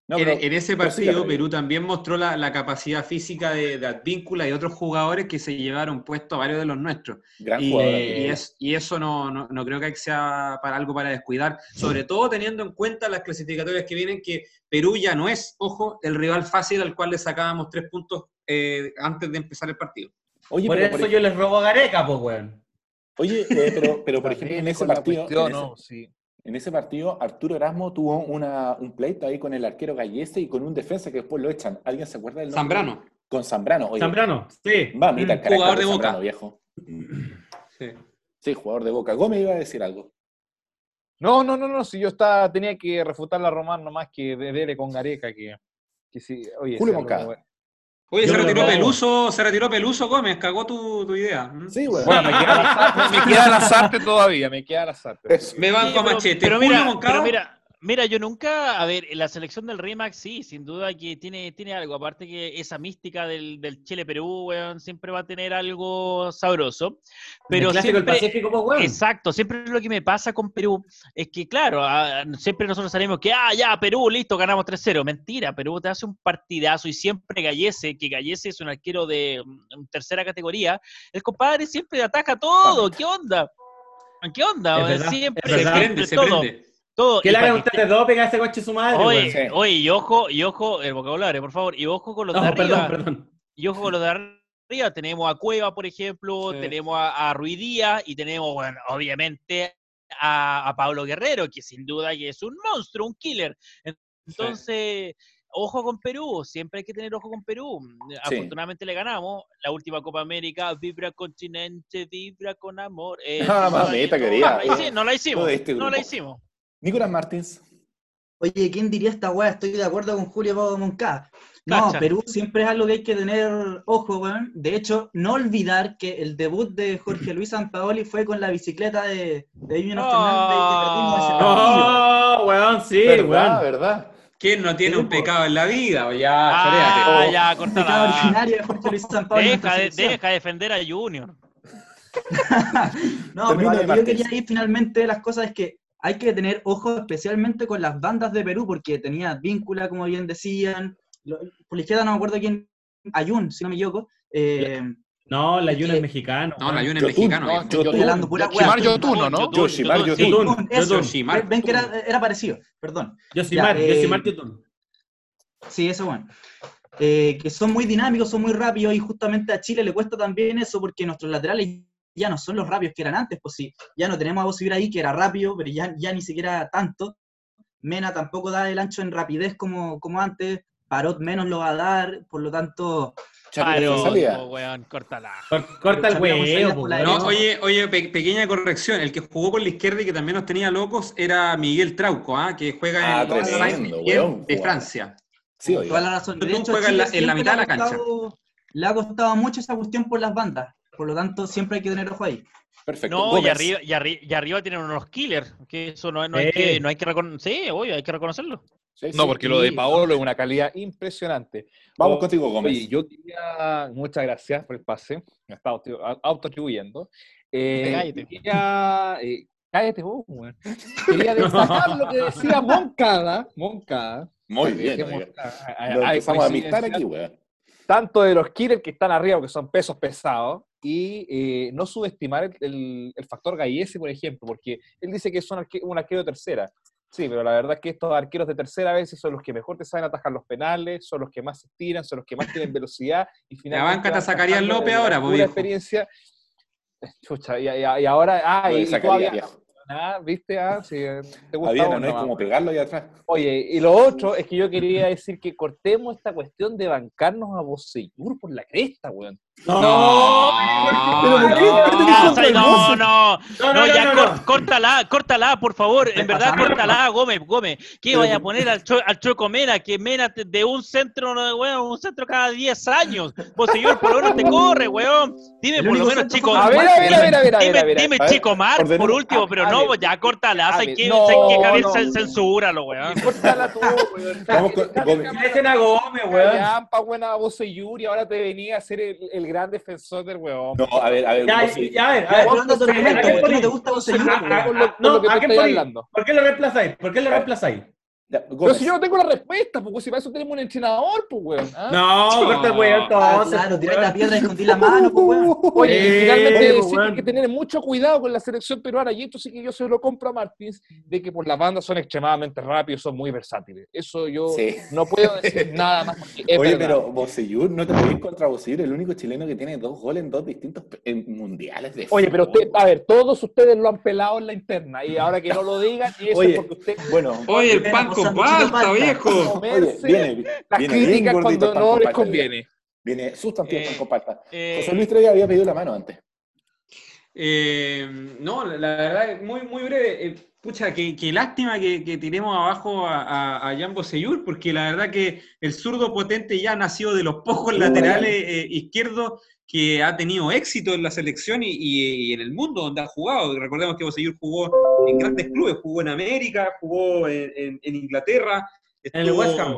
No, en, ese partido. Perú también mostró la, la capacidad física de, de Advíncula y otros jugadores que se llevaron puesto a varios de los nuestros. Gran Y, jugador. y es- y eso no, no- no creo que sea para algo para descuidar, sobre todo teniendo en cuenta las clasificatorias que vienen, que Perú ya no es, ojo, el rival fácil al cual le sacábamos tres puntos eh, antes de empezar el partido. Oye, Por pero, eso por, yo les robo a Gareca, pues, weón. oye, eh, pero, pero por ejemplo, en ese partido, cuestión, en ese- ¿no? Sí. En ese partido, Arturo Erasmo tuvo una, un pleito ahí con el arquero Gallese y con un defensa que después lo echan. ¿Alguien se acuerda del nombre? Zambrano. Con Zambrano. Oye, Zambrano, sí. Mamita, el Mm, jugador de de Boca. Viejo. Sí. Sí, jugador de Boca. Gómez iba a decir algo. No, no, no, no, si yo estaba, tenía que refutar la Román nomás que de- dele con Gareca, que, que sí, oye, Julio sí, Moncada. Oye, Yo se retiró. Peluso, se retiró Peluso Gómez, cagó tu, tu idea. Sí, güey. Bueno, me queda la me queda todavía, me queda la Sarte. Eso. Me banco Sí, machete. Pero Julio mira, Moncada, pero mira, mira, yo nunca, a ver, la selección del RIMAX sí, sin duda que tiene, tiene algo, aparte que esa mística del, del Chile-Perú, weón, siempre va a tener algo sabroso, pero el del siempre, Pacífico, pues, weón. Exacto, siempre lo que me pasa con Perú es que, claro, ah, siempre nosotros salimos que, ah, ya, Perú, listo, ganamos 3-0. Mentira, Perú te hace un partidazo y siempre Gallese, que Gallese es un arquero de mm, tercera categoría, el compadre siempre ataca todo. ¿Qué onda? ¿Qué onda? Verdad, siempre, se se todo, prende. Todo. Que le haga pa' un que test doping a ese coche su madre, Oye, y ojo, y ojo, el vocabulario, por favor, y ojo con los de arriba. perdón, perdón. Y ojo con los de arriba, tenemos a Cueva, por ejemplo, Sí. tenemos a, a Ruiz Díaz y tenemos, bueno, obviamente a, a Pablo Guerrero, que sin duda que es un monstruo, un killer. Entonces, ojo con Perú, siempre hay que tener ojo con Perú. Sí. Afortunadamente le ganamos la última Copa América, vibra continente, vibra con amor. Eh, Ah, mamita querida. No la hicimos, no la hicimos. Nicolás Martins. Oye, ¿quién diría esta weá? Estoy de acuerdo con Julio Pablo Moncada. No, Cacha. Perú siempre es algo que hay que tener ojo, weón. De hecho, no olvidar que el debut de Jorge Luis Sampaoli fue con la bicicleta de, de Junior Fernández y que perdimos ese partido. No, weón, sí, ¿Verdad? weón. ¿Verdad? ¿Quién no tiene un pecado en la vida? O Ya, Ah, choréate. ya, El pecado cortala. originario de Jorge Luis Sampaoli. en nuestra Deja, de- deja de defender a Junior. No, pero a lo que yo quería ir finalmente de las cosas es que hay que tener ojo especialmente con las bandas de Perú, porque tenía víncula, como bien decían. Por la izquierda no me acuerdo quién, Ayun, si no me equivoco. Eh, No, la Eh, es mexicano. No, la. Yuna es mexicano. estoy hablando pura. Yoshimar Yotuno, ¿no? Yotun, Yoshimar Yotun, Yotun. sí. Yotun, eso. Yoshimar Ven que era, era parecido, perdón. Yosimar, Ya, eh, Yosimar Yotun. Sí, eso bueno. Eh, que son muy dinámicos, son muy rápidos y justamente a Chile le cuesta también eso porque nuestros laterales ya no son los rápidos que eran antes, pues sí, ya no tenemos a Bosibir ahí que era rápido, pero ya, ya ni siquiera tanto. Mena tampoco da el ancho en rapidez como, como antes, Parot menos lo va a dar, por lo tanto, Chapita Paro, salida. po, weón, córtala. Cor- Corta el huevo. No, derecha. oye, oye, pe- pequeña corrección. El que jugó por la izquierda y que también nos tenía locos era Miguel Trauco, ¿ah? que juega Ah, en el tremendo, Saint-Étienne weón, de. Francia. Sí, toda oiga. la razón. De Yotun hecho, juega en la- en la mitad de la cancha. costado- Le ha costado mucho esa cuestión por las bandas, por lo tanto siempre hay que tener ojo ahí. Perfecto. No, y arriba, y, arri- y arriba tienen unos killers, que eso no, no hay que, no hay que reconocer. Sí, obvio, hay que reconocerlo. Sí, sí. No, porque lo de. Paolo es una calidad impresionante. Vamos Oh, contigo, Gómez. Oye, yo quería, muchas gracias por el pase, me estaba auto- autoatribuyendo. Eh, Cállate. Quería, eh, cállate vos, weón. Quería destacar lo que decía Moncada, Moncada. Muy bien. Moncada- hay- Lo hay a amistar coincidencias aquí, weón. tanto de los killers que están arriba, que son pesos pesados, y eh, no subestimar el, el- el factor Gallese, por ejemplo, porque él dice que son arque- un arquero de tercera. Sí, pero la verdad es que estos arqueros de tercera a veces son los que mejor te saben atajar los penales, son los que más se tiran, son los que más tienen velocidad. Y finalmente banca te sacaría el López la ahora, po, pura viejo. experiencia. Chucha, y, y- y ahora, ah, y, todavía. Ah, ¿Viste? Ah, sí, eh, te gusta no es más. como pegarlo ahí atrás. Oye, y lo otro es que yo quería decir que cortemos esta cuestión de bancarnos a Bocellur por la cresta, weón. No, ¿Pero por qué? no. ¿Qué tenés Ah, no, no, No, no, ya córtala, córtala, por favor, en verdad, córtala, Gómez, Gómez. ¿Qué Pero- vaya a poner al, cho- al Choco Mena? Que Mena de un centro, no, weón, un centro cada 10 años. Vos, señor, por lo menos te corre, weón. Dime por lo menos, chico. A ver, a ver, a ver, a ver, a ver, Dime, a ver, dime a ver, Chico Mar, por último, a- pero a no, ver, ya córtala. ¿Sabes qué, Javier? Censúralo, weón. Córtala tú, weón. Vamos con- Gómez. Gómez, weón. Buena Bocellur, y ahora te venía a ser el, el gran defensor del weón. No, a ver, a ver. Ya, vos sí. ya, a ver, a Ya, ver. pero anda tu argumento, ¿A quién ¿por qué no te gusta No. ¿Por qué lo reemplazáis? ¿Por qué lo reemplazáis? Ya, Pero si yo no tengo la respuesta, pues si para eso tenemos un entrenador, pues weón. ¿ah? No, corta el weón, Ah, entonces. claro, tirar la piedra y escondí la mano, pues, weón. Oye, y finalmente pues, decir que weón. hay que tener mucho cuidado con la selección peruana, y esto sí que yo se lo compro a Martins, de que por las bandas son extremadamente rápidos, son muy versátiles. Eso yo Sí. no puedo decir nada más. Oye, verdad. pero Bocellur, no te podés contra Bocellur, el único chileno que tiene dos goles en dos distintos en mundiales de Oye, pero usted, a ver, todos ustedes lo han pelado en la interna, y ahora que no lo digan, y eso Oye, es porque usted Bueno, Oye, el Ven, pan con palta, palta. viejo. oye, viene, las viene bien críticas gordito cuando no con les palta, conviene. Viene sustantivo Eh, con palta. Eh, José Luis Trey había pedido la mano antes. Eh, no, la verdad, es muy, muy breve. Eh, pucha, qué, qué lástima que, que tiremos abajo a, a, a Jan Bosellur, porque la verdad que el zurdo potente ya nació de los pocos laterales eh, izquierdos que ha tenido éxito en la selección y, y- y en el mundo donde ha jugado. Recordemos que Bosellur jugó en grandes clubes, jugó en América, jugó en, en- en Inglaterra. En el estuvo- West Ham.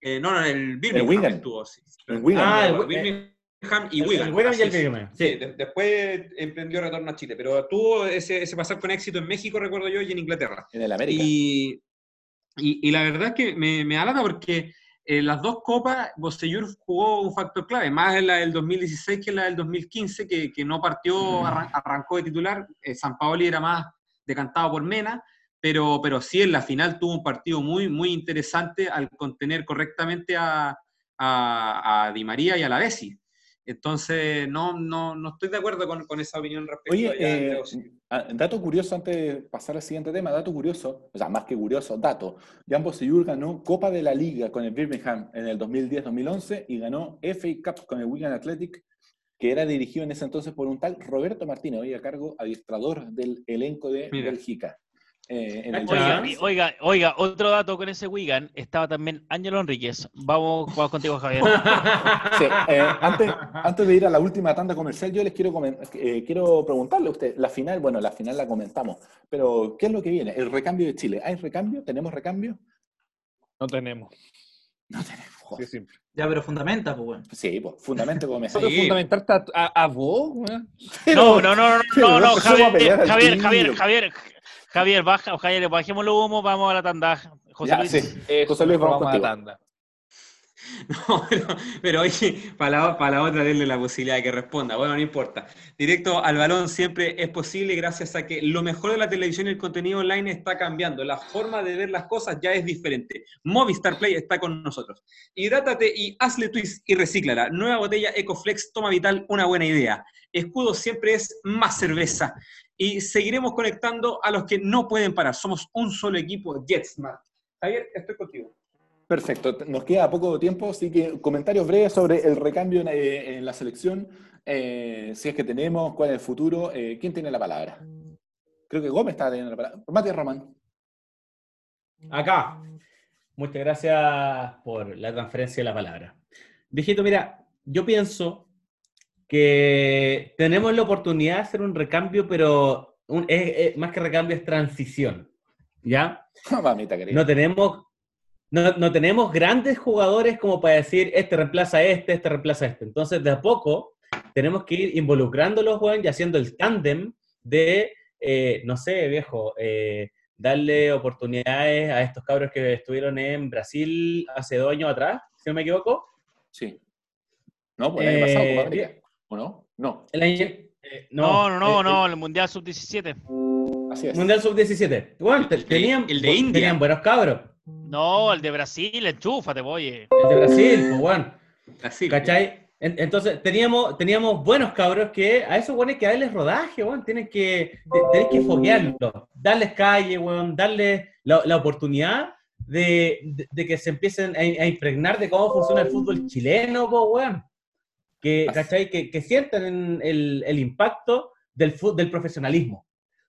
eh, no, no, en el Birmingham Wigan. estuvo, sí. En Wigan. Ah, el- Birmingham y el- Wigan. el Wigan y el. Birmingham, Sí, sí. de- después emprendió retorno a Chile, pero tuvo ese, ese pasar con éxito en México, recuerdo yo, y en Inglaterra. En el América. Y, y, la verdad es que me, me da lata porque en las dos copas Bosellur jugó un factor clave, más en la del 2016 que en la del 2015, que, que no partió, arran- arrancó de titular. Eh, San Paoli era más decantado por Mena, pero, pero sí en la final tuvo un partido muy, muy interesante al contener correctamente a, a, a Di María y a la Bessi. Entonces, no, no, no estoy de acuerdo con, con esa opinión respecto Oye, eh, ah, dato curioso antes de pasar al siguiente tema, dato curioso, o sea, más que curioso, dato. Jan Bosellur ganó Copa de la Liga con el Birmingham en el 2010-2011 y ganó FA Cup con el Wigan Athletic, que era dirigido en ese entonces por un tal Roberto Martínez, hoy a cargo adiestrador del elenco de Mira. Bélgica. Eh, en el Oiga, oiga, oiga, otro dato con ese Wigan, estaba también Ángelo Enríquez. Vamos, vamos contigo, Javier. Sí, eh, antes, antes de ir a la última tanda comercial, yo les quiero, eh, quiero preguntarle a usted, la final, bueno, la final la comentamos, pero ¿qué es lo que viene? El recambio de Chile. ¿Hay recambio? ¿Tenemos recambio? No tenemos. No tenemos. Sí, es simple. Ya, pero fundamenta, pues, weón. Sí, pues, fundamento como me Sí. fundamentarte a, a, a vos. No, no, no, no, no, no no, Javier, Javier. Javier, Javier, Javier, baja, Javier, bajémoslo humo, vamos a la tanda. José Ya, Luis. sí. Eso, José Luis, vamos a la tanda. No, pero, pero oye, para la, para la otra denle la posibilidad de que responda. Bueno, no importa. Directo al balón siempre es posible gracias a que lo mejor de la televisión y el contenido online está cambiando. La forma de ver las cosas ya es diferente. Movistar Play está con nosotros. Hidrátate y hazle twist y recíclala. Nueva botella EcoFlex Toma Vital, una buena idea. Escudo siempre es más cerveza. Y seguiremos conectando a los que no pueden parar. Somos un solo equipo, JetSmart. Javier, estoy contigo. Perfecto, nos queda poco tiempo, así que comentarios breves sobre el recambio en, eh, en la selección, eh, si es que tenemos, cuál es el futuro, eh, quién tiene la palabra. Creo que Gómez está teniendo la palabra. Matías Román. Acá. Muchas gracias por la transferencia de la palabra. Viejito, mira, yo pienso que tenemos la oportunidad de hacer un recambio, pero un- es- es- más que recambio es transición. ¿Ya? Mamita querida. No tenemos, no, no tenemos grandes jugadores como para decir, este reemplaza a este, este reemplaza a este. Entonces, de a poco, tenemos que ir involucrándolos, weón, y haciendo el tándem de, eh, no sé, viejo, eh, darle oportunidades a estos cabros que estuvieron en Brasil hace dos años atrás, si no me equivoco. Sí. No, pues el año pasado, Eh, Copa América. ¿O no? No, El año, eh, No, no, no, no, el Mundial Sub-17. así es. Mundial Sub-17. Bueno, El tenían, el de India. tenían buenos cabros. No, el de Brasil, enchúfate, oye. El de Brasil, pues bueno. Así. ¿Cachai? En- Entonces, teníamos, teníamos buenos cabros que a esos buenos hay que darles rodaje, weón. Tienen que, te- tenés que foguearlos, darles calle, weón, darles la, la oportunidad de, de- de que se empiecen a, a impregnar de cómo funciona el fútbol chileno, po, weón. Que, ¿cachai? que, que sientan el, el impacto del, del profesionalismo.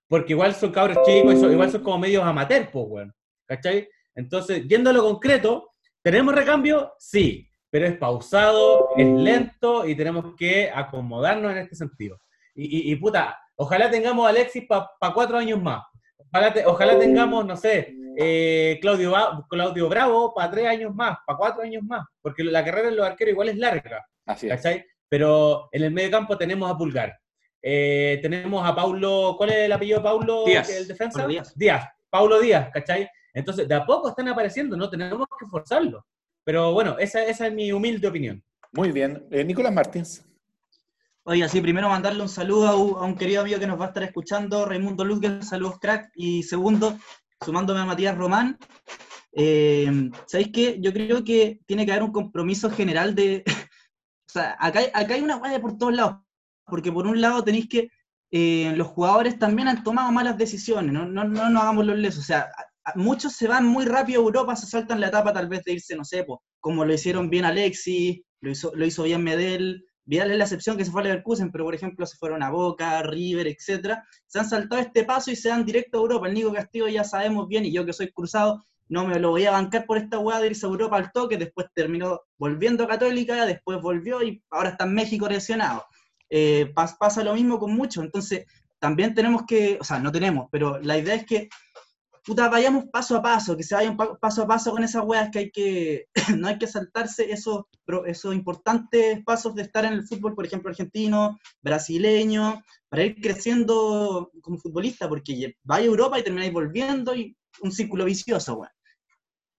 Porque igual son cabros chicos, y son- igual son como medios amateurs, po, weón. ¿Cachai? Entonces, yendo a lo concreto, ¿tenemos recambio? Sí, pero es pausado, es lento y tenemos que acomodarnos en este sentido. Y, y- y, puta, ojalá tengamos a Alexis para cuatro años más. Ojalá, te- ojalá tengamos, no sé, eh, Claudio, Claudio Bravo para tres años más, para cuatro años más, porque la carrera en los arqueros igual es larga. Así es. ¿cachai? Pero en el medio campo tenemos a Pulgar. Eh, tenemos a Paulo, ¿cuál es el apellido de Paulo? Díaz. El defensa. Paulo Díaz. Díaz, Paulo Díaz, ¿cachai? Entonces, de a poco están apareciendo, no tenemos que forzarlo. Pero bueno, esa, esa es mi humilde opinión. Muy bien. Eh, Nicolás Martins. Oye, sí, primero mandarle un saludo a un, a un querido amigo que nos va a estar escuchando, Raimundo Luque, saludos crack. Y segundo, sumándome a Matías Román, eh, ¿sabéis qué? Yo creo que tiene que haber un compromiso general de... acá, hay- una guaya por todos lados, porque por un lado tenéis que eh, los jugadores también han tomado malas decisiones, no, no, no nos hagamos los lesos, o sea, muchos se van muy rápido a Europa, se saltan la etapa tal vez de irse, no sé, po, como lo hicieron bien Alexis, lo hizo, lo hizo bien Medel, Vidal es la excepción que se fue a Leverkusen, pero por ejemplo se fueron a Boca, River, etcétera. Se han saltado este paso y se dan directo a Europa. El Nico Castillo ya sabemos bien, y yo que soy cruzado, no me lo voy a bancar por esta weá de irse a Europa al toque, después terminó volviendo a Católica, después volvió y ahora está en México lesionado. Eh, pas- pasa lo mismo con muchos, entonces también tenemos que, o sea, no tenemos, pero la idea es que puta, vayamos paso a paso, que se vayan pa- paso a paso con esas weas que hay que, no hay que saltarse esos, esos importantes pasos de estar en el fútbol, por ejemplo, argentino, brasileño, para ir creciendo como futbolista, porque vaya a Europa y termináis volviendo y un círculo vicioso, weón.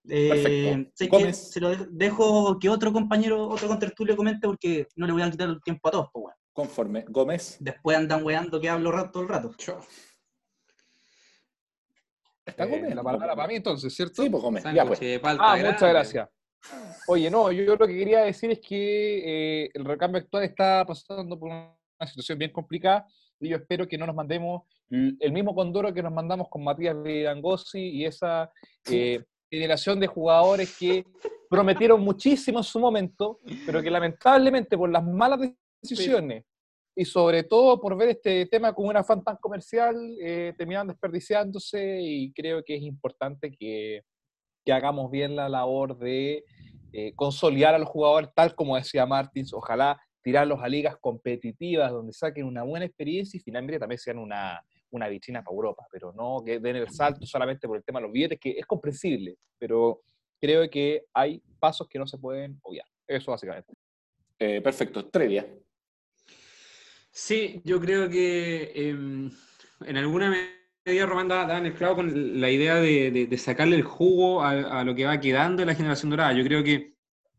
Eh, Perfecto. sé que Gómez. se lo de- dejo que otro compañero, otro contertulio comente porque no le voy a quitar el tiempo a todos, pues. Conforme. Gómez. Después andan weando que hablo rato todo el rato. ¿Está Eh, Gómez? la palabra para mí entonces, ¿cierto? Sí, pues Gómez. Ya, pues. Ah, grande. muchas gracias. Oye, no, yo, lo que quería decir es que eh, el recambio actual está pasando por una situación bien complicada y yo espero que no nos mandemos el mismo condoro que nos mandamos con Matías Vidangosi y esa eh, generación de jugadores que prometieron muchísimo en su momento, pero que lamentablemente por las malas decisiones y sobre todo por ver este tema como un afán tan comercial, eh, terminan desperdiciándose y creo que es importante que, que hagamos bien la labor de eh, consolidar a los jugadores, tal como decía Martins, ojalá tirarlos a ligas competitivas donde saquen una buena experiencia y finalmente también sean una, una vitrina para Europa, pero no que den el salto solamente por el tema de los billetes, que es comprensible, pero creo que hay pasos que no se pueden obviar. Eso básicamente. Eh, perfecto. Trevia. Sí, yo creo que em, en alguna medida Román da, da en el clavo con la idea de, de- de sacarle el jugo a, a lo que va quedando de la generación dorada. Yo creo que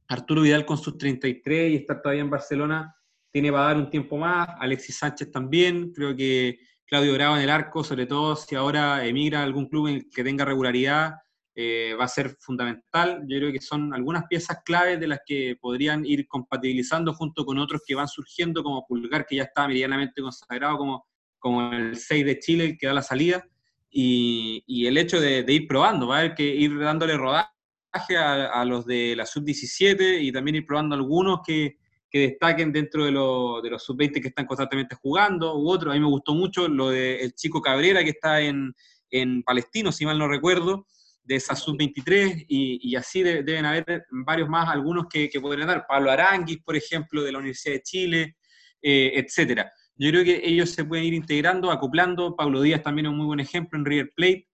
Arturo Vidal con sus 33 y estar todavía en Barcelona tiene para dar un tiempo más, Alexis Sánchez también, creo que Claudio Bravo en el arco, sobre todo si ahora emigra a algún club en el que tenga regularidad, eh, va a ser fundamental. Yo creo que son algunas piezas claves de las que podrían ir compatibilizando junto con otros que van surgiendo, como Pulgar, que ya está medianamente consagrado como, como el 6 de Chile, que da la salida, y, el hecho de, de ir probando, va a haber que ir dándole rodaje a, a los de la sub-17 y también ir probando algunos que, que destaquen dentro de, lo- de los sub-20 que están constantemente jugando, u otros. A mí me gustó mucho lo del chico Cabrera, que está en, en Palestino, si mal no recuerdo, de esa sub-23, y, y así de- deben haber varios más, algunos que, que podrían dar. Pablo Aranguis, por ejemplo, de la Universidad de Chile, eh, etcétera. Yo creo que ellos se pueden ir integrando, acoplando. Pablo Díaz también es un muy buen ejemplo en River Plate.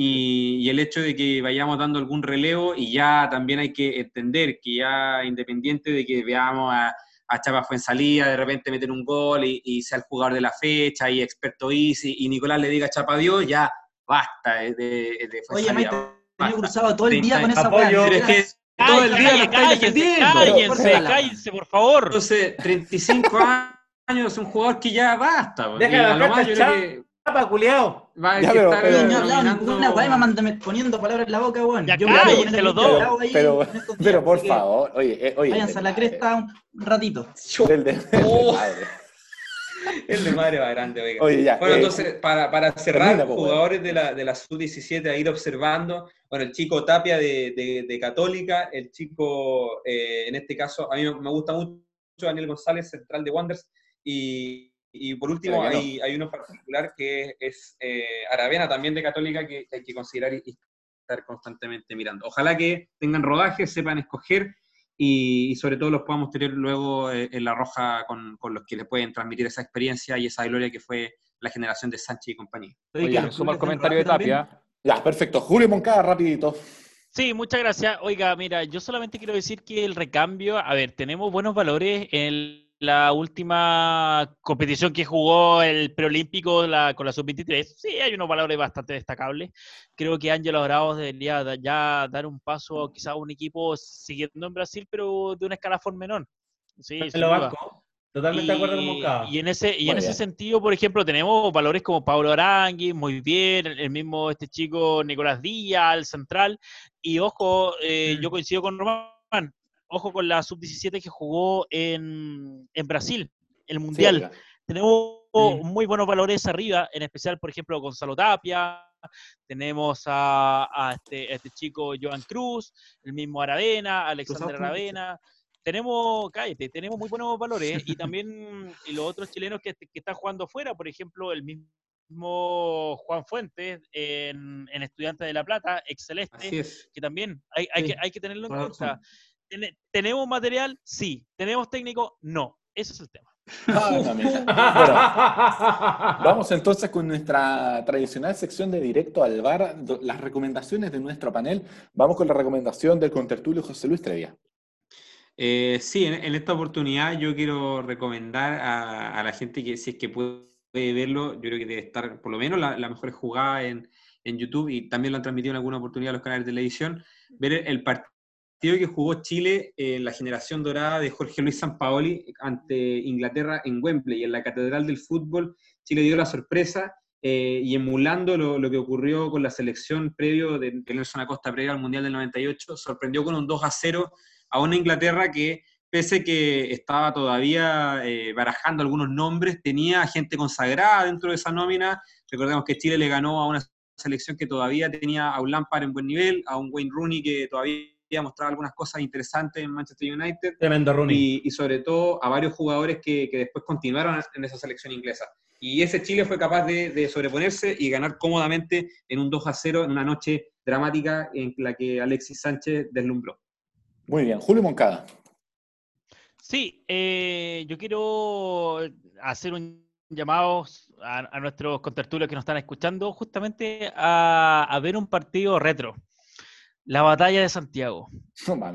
Y, y el hecho de que vayamos dando algún relevo, y ya también hay que entender que ya independiente de que veamos a, a Chapa Fuensalía de repente meter un gol y, y sea el jugador de la fecha y experto Easy, y Nicolás le diga a Chapa Dios, ya basta de, de, de Oye, Maite, basta. cruzado todo el día con esa Apoyo. weá. Pero es que todo el día lo estáis cállense, defendiendo. cállense, por favor. Entonces, 35 años un jugador que ya basta. Deja y la a lo más yo echada. creo que chapa, culiao. Va a Ya, que pero- estar pero- no he hablado ninguna weá, me poniendo palabras en la boca, weón. Ya Yo me voy a cállense poner los muy dos. bravo ahí Pero, pero por favor, oye, eh, oye. Váyanse a la cresta un ratito. Del de- de Oh. madre. El de madre va grande, oiga. Oye, ya. Bueno, eh, entonces, para, para cerrar, termina, jugadores de la, de la sub-17 a ir observando. Bueno, el chico Tapia de, de- de Católica, el chico, eh, en este caso, a mí me gusta mucho Daniel González, central de Wanderers. Y, y por último, no. hay, hay uno particular que es eh, Aravena, también de Católica, que hay que considerar y estar constantemente mirando. Ojalá que tengan rodaje, sepan escoger y, y sobre todo los podamos tener luego eh, en la roja con, con los que les pueden transmitir esa experiencia y esa gloria que fue la generación de Sánchez y compañía. Los suma el comentario de. Tapia. Ya, perfecto. Julio Moncada, rapidito. Sí, muchas gracias. Oiga, mira, yo solamente quiero decir que el recambio, a ver, tenemos buenos valores en la última competición que jugó el preolímpico la- con la sub-23. Sí, hay unos valores bastante destacables. Creo que Ángelo Bravos debería ya dar un paso quizás a un equipo siguiendo en Brasil, pero de una escalafón menor. Sí, banco. Totalmente de acuerdo con Moncada. Y en ese, y Muy en ese sentido, por ejemplo, tenemos valores como Pablo Arangui, muy bien, el el mismo este chico Nicolás Díaz, el central, y ojo, eh, Mm. yo coincido con Román, ojo con la sub-17 que jugó en, en Brasil, el Mundial. Sí, tenemos Sí. muy buenos valores arriba, en especial, por ejemplo, Gonzalo Tapia, tenemos a, a este, a este chico Joan Cruz, el mismo Aravena, Alexander Aravena. Tenemos, cállate, tenemos muy buenos valores y también y los otros chilenos que, que están jugando afuera, por ejemplo, el mismo Juan Fuentes en, en Estudiantes de La Plata, excelente es. que también hay, hay, Sí, que, hay que tenerlo en cuenta. razón. Tene- ¿Tenemos material? Sí. ¿Tenemos técnico? No. Ese es el tema. Ah. Bueno, vamos entonces con nuestra tradicional sección de directo al bar, las recomendaciones de nuestro panel. Vamos con la recomendación del contertulio José Luis Trevia. Eh, sí, en, en esta oportunidad yo quiero recomendar a, a la gente que si es que puede verlo, yo creo que debe estar por lo menos la, la mejor jugada en, en YouTube y también lo han transmitido en alguna oportunidad los canales de televisión, ver el, el partido que jugó Chile en la generación dorada de Jorge Luis Sampaoli ante Inglaterra en Wembley, en la Catedral del Fútbol. Chile dio la sorpresa eh, y emulando lo, lo que ocurrió con la selección previo de, de Nelson Acosta previo al Mundial del 98, sorprendió con un 2 a 0 a una Inglaterra que, pese que estaba todavía eh, barajando algunos nombres, tenía gente consagrada dentro de esa nómina. Recordemos que Chile le ganó a una selección que todavía tenía a un Lampard en buen nivel, a un Wayne Rooney que todavía mostraba algunas cosas interesantes en Manchester United Tremendo Rooney. y, y sobre todo a varios jugadores que, que después continuaron en esa selección inglesa. Y ese Chile fue capaz de, de sobreponerse y ganar cómodamente en un 2 a 0 en una noche dramática en la que Alexis Sánchez deslumbró. Muy bien, Julio Moncada. Sí, eh, yo quiero hacer un llamado a, a nuestros contertulios que nos están escuchando justamente a, a ver un partido retro. La batalla de Santiago.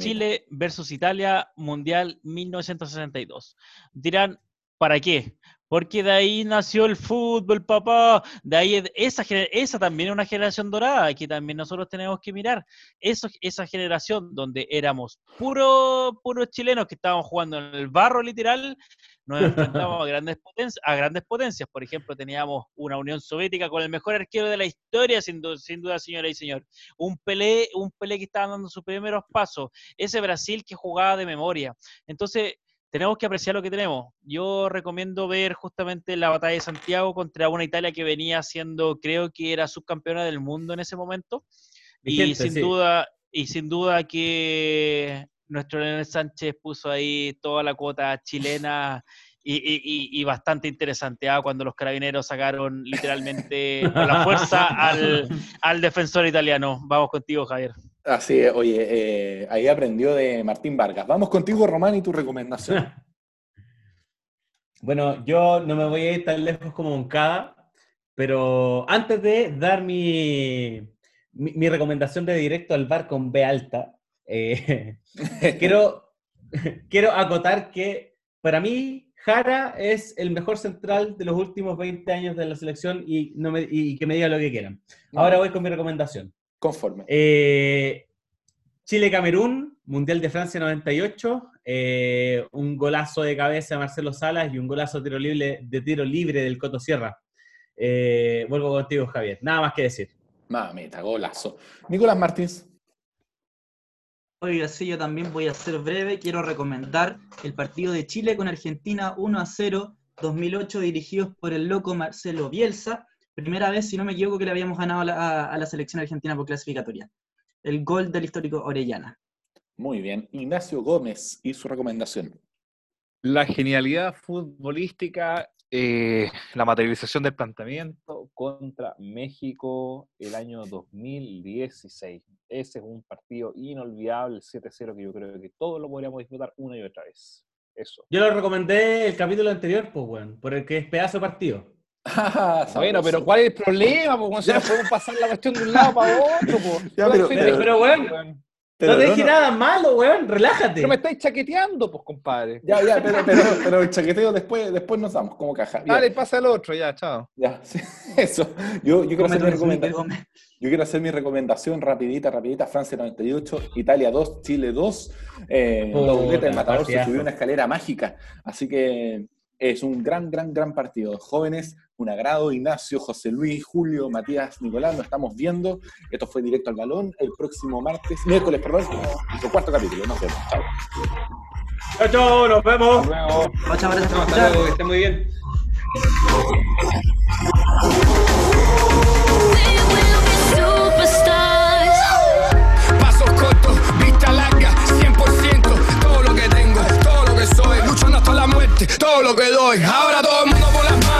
Chile versus Italia, Mundial 1962. Dirán, ¿para qué? Porque de ahí nació el fútbol, papá. De ahí es- esa, esa también es una generación dorada que también nosotros tenemos que mirar. Eso, esa generación donde éramos puros puros chilenos que estábamos jugando en el barro literal, nos enfrentamos a grandes, potencias, a grandes potencias. Por ejemplo, teníamos una Unión Soviética con el mejor arquero de la historia, sin, du- sin duda, señora y señor. Un Pelé, un Pelé que estaba dando sus primeros pasos. Ese Brasil que jugaba de memoria. Entonces, tenemos que apreciar lo que tenemos. Yo recomiendo ver justamente la batalla de Santiago contra una Italia que venía siendo, creo que era subcampeona del mundo en ese momento. y sin sí. duda, y sin duda que nuestro Leonel Sánchez puso ahí toda la cuota chilena y, y- y- y bastante interesante ¿ah? cuando los carabineros sacaron literalmente con la fuerza al, al defensor italiano. Vamos contigo, Javier. Así es, oye, eh, ahí aprendió de Martín Vargas. Vamos contigo, Román, y tu recomendación. Bueno, yo no me voy a ir tan lejos como Moncada, pero antes de dar mi, mi, mi recomendación de directo al bar con B alta, eh, quiero, quiero acotar que para mí Jara es el mejor central de los últimos 20 años de la selección y, no me, y que me diga lo que quieran. Ahora voy con mi recomendación. Conforme. Eh, Chile-Camerún, Mundial de Francia 98, eh, un golazo de cabeza de Marcelo Salas y un golazo de tiro libre, de tiro libre del Coto Sierra. Eh, vuelvo contigo, Javier. Nada más que decir. Mamita, golazo. Nicolás Martins. Oiga, sí, yo también voy a ser breve. Quiero recomendar el partido de Chile con Argentina 1 a 0, 2008, dirigidos por el loco Marcelo Bielsa. Primera vez, si no me equivoco, que le habíamos ganado a la, a- a la selección argentina por clasificatoria. El gol del histórico Orellana. Muy bien. Ignacio Gómez y su recomendación. La genialidad futbolística, eh, la materialización del planteamiento contra México el año 2016. Ese es un partido inolvidable, el 7-0, que yo creo que todos lo podríamos disfrutar una y otra vez. Eso. Yo lo recomendé el capítulo anterior, pues, weón, por el que es pedazo de partido. Bueno, pero ¿cuál es el problema? Pues, no podemos pasar la cuestión de un lado para otro. Pues. Ya, pero- weón, Pero no te dije no. nada malo, weón, relájate. Pero me estáis chaqueteando, pues, compadre. Ya, ya, pero, pero, pero el chaqueteo después, después nos damos como caja. Bien, Dale, pasa al otro, ya, chao. ya, sí, eso. Yo, yo, quiero hacer mi Gómez, recomenda- Gómez. yo quiero hacer mi recomendación rapidita, rapidita. Francia 98, Italia 2, Chile 2. Eh, doblete, el matador se subió una escalera mágica. Así que es un gran, gran, gran partido. Jóvenes, un agrado. Ignacio, José Luis, Julio, Matías, Nicolás, nos estamos viendo. Esto fue directo al balón. El próximo martes, miércoles, perdón, nuestro cuarto capítulo. Nos vemos. Chao. Chao, chao, nos vemos. Luego. Muchas gracias por Hasta luego, que esté muy bien. todo lo que doy. Ahora todo el mundo por las manos.